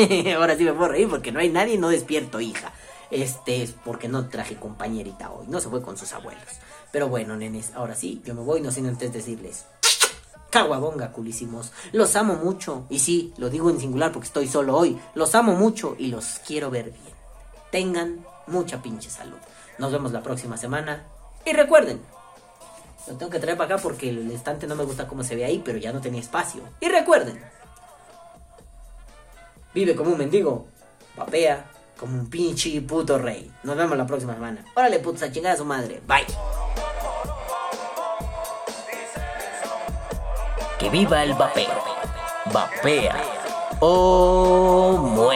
S3: (laughs)
S1: Ahora sí me puedo reír porque no hay nadie, no despierto, hija. Este es porque no traje compañerita hoy, no se fue con sus abuelos. Pero bueno, nenes, ahora sí, yo me voy, no sin antes decirles. Caguabonga, culísimos. Los amo mucho. Y sí, lo digo en singular porque estoy solo hoy. Los amo mucho y los quiero ver bien. Tengan mucha pinche salud. Nos vemos la próxima semana. Y recuerden, lo tengo que traer para acá porque el estante no me gusta cómo se ve ahí, pero ya no tenía espacio. Y recuerden, vive como un mendigo, papea como un pinche puto rey. Nos vemos la próxima semana. Órale, putos, a a su madre. Bye.
S4: Que viva el vapeo. Vapea. Oh.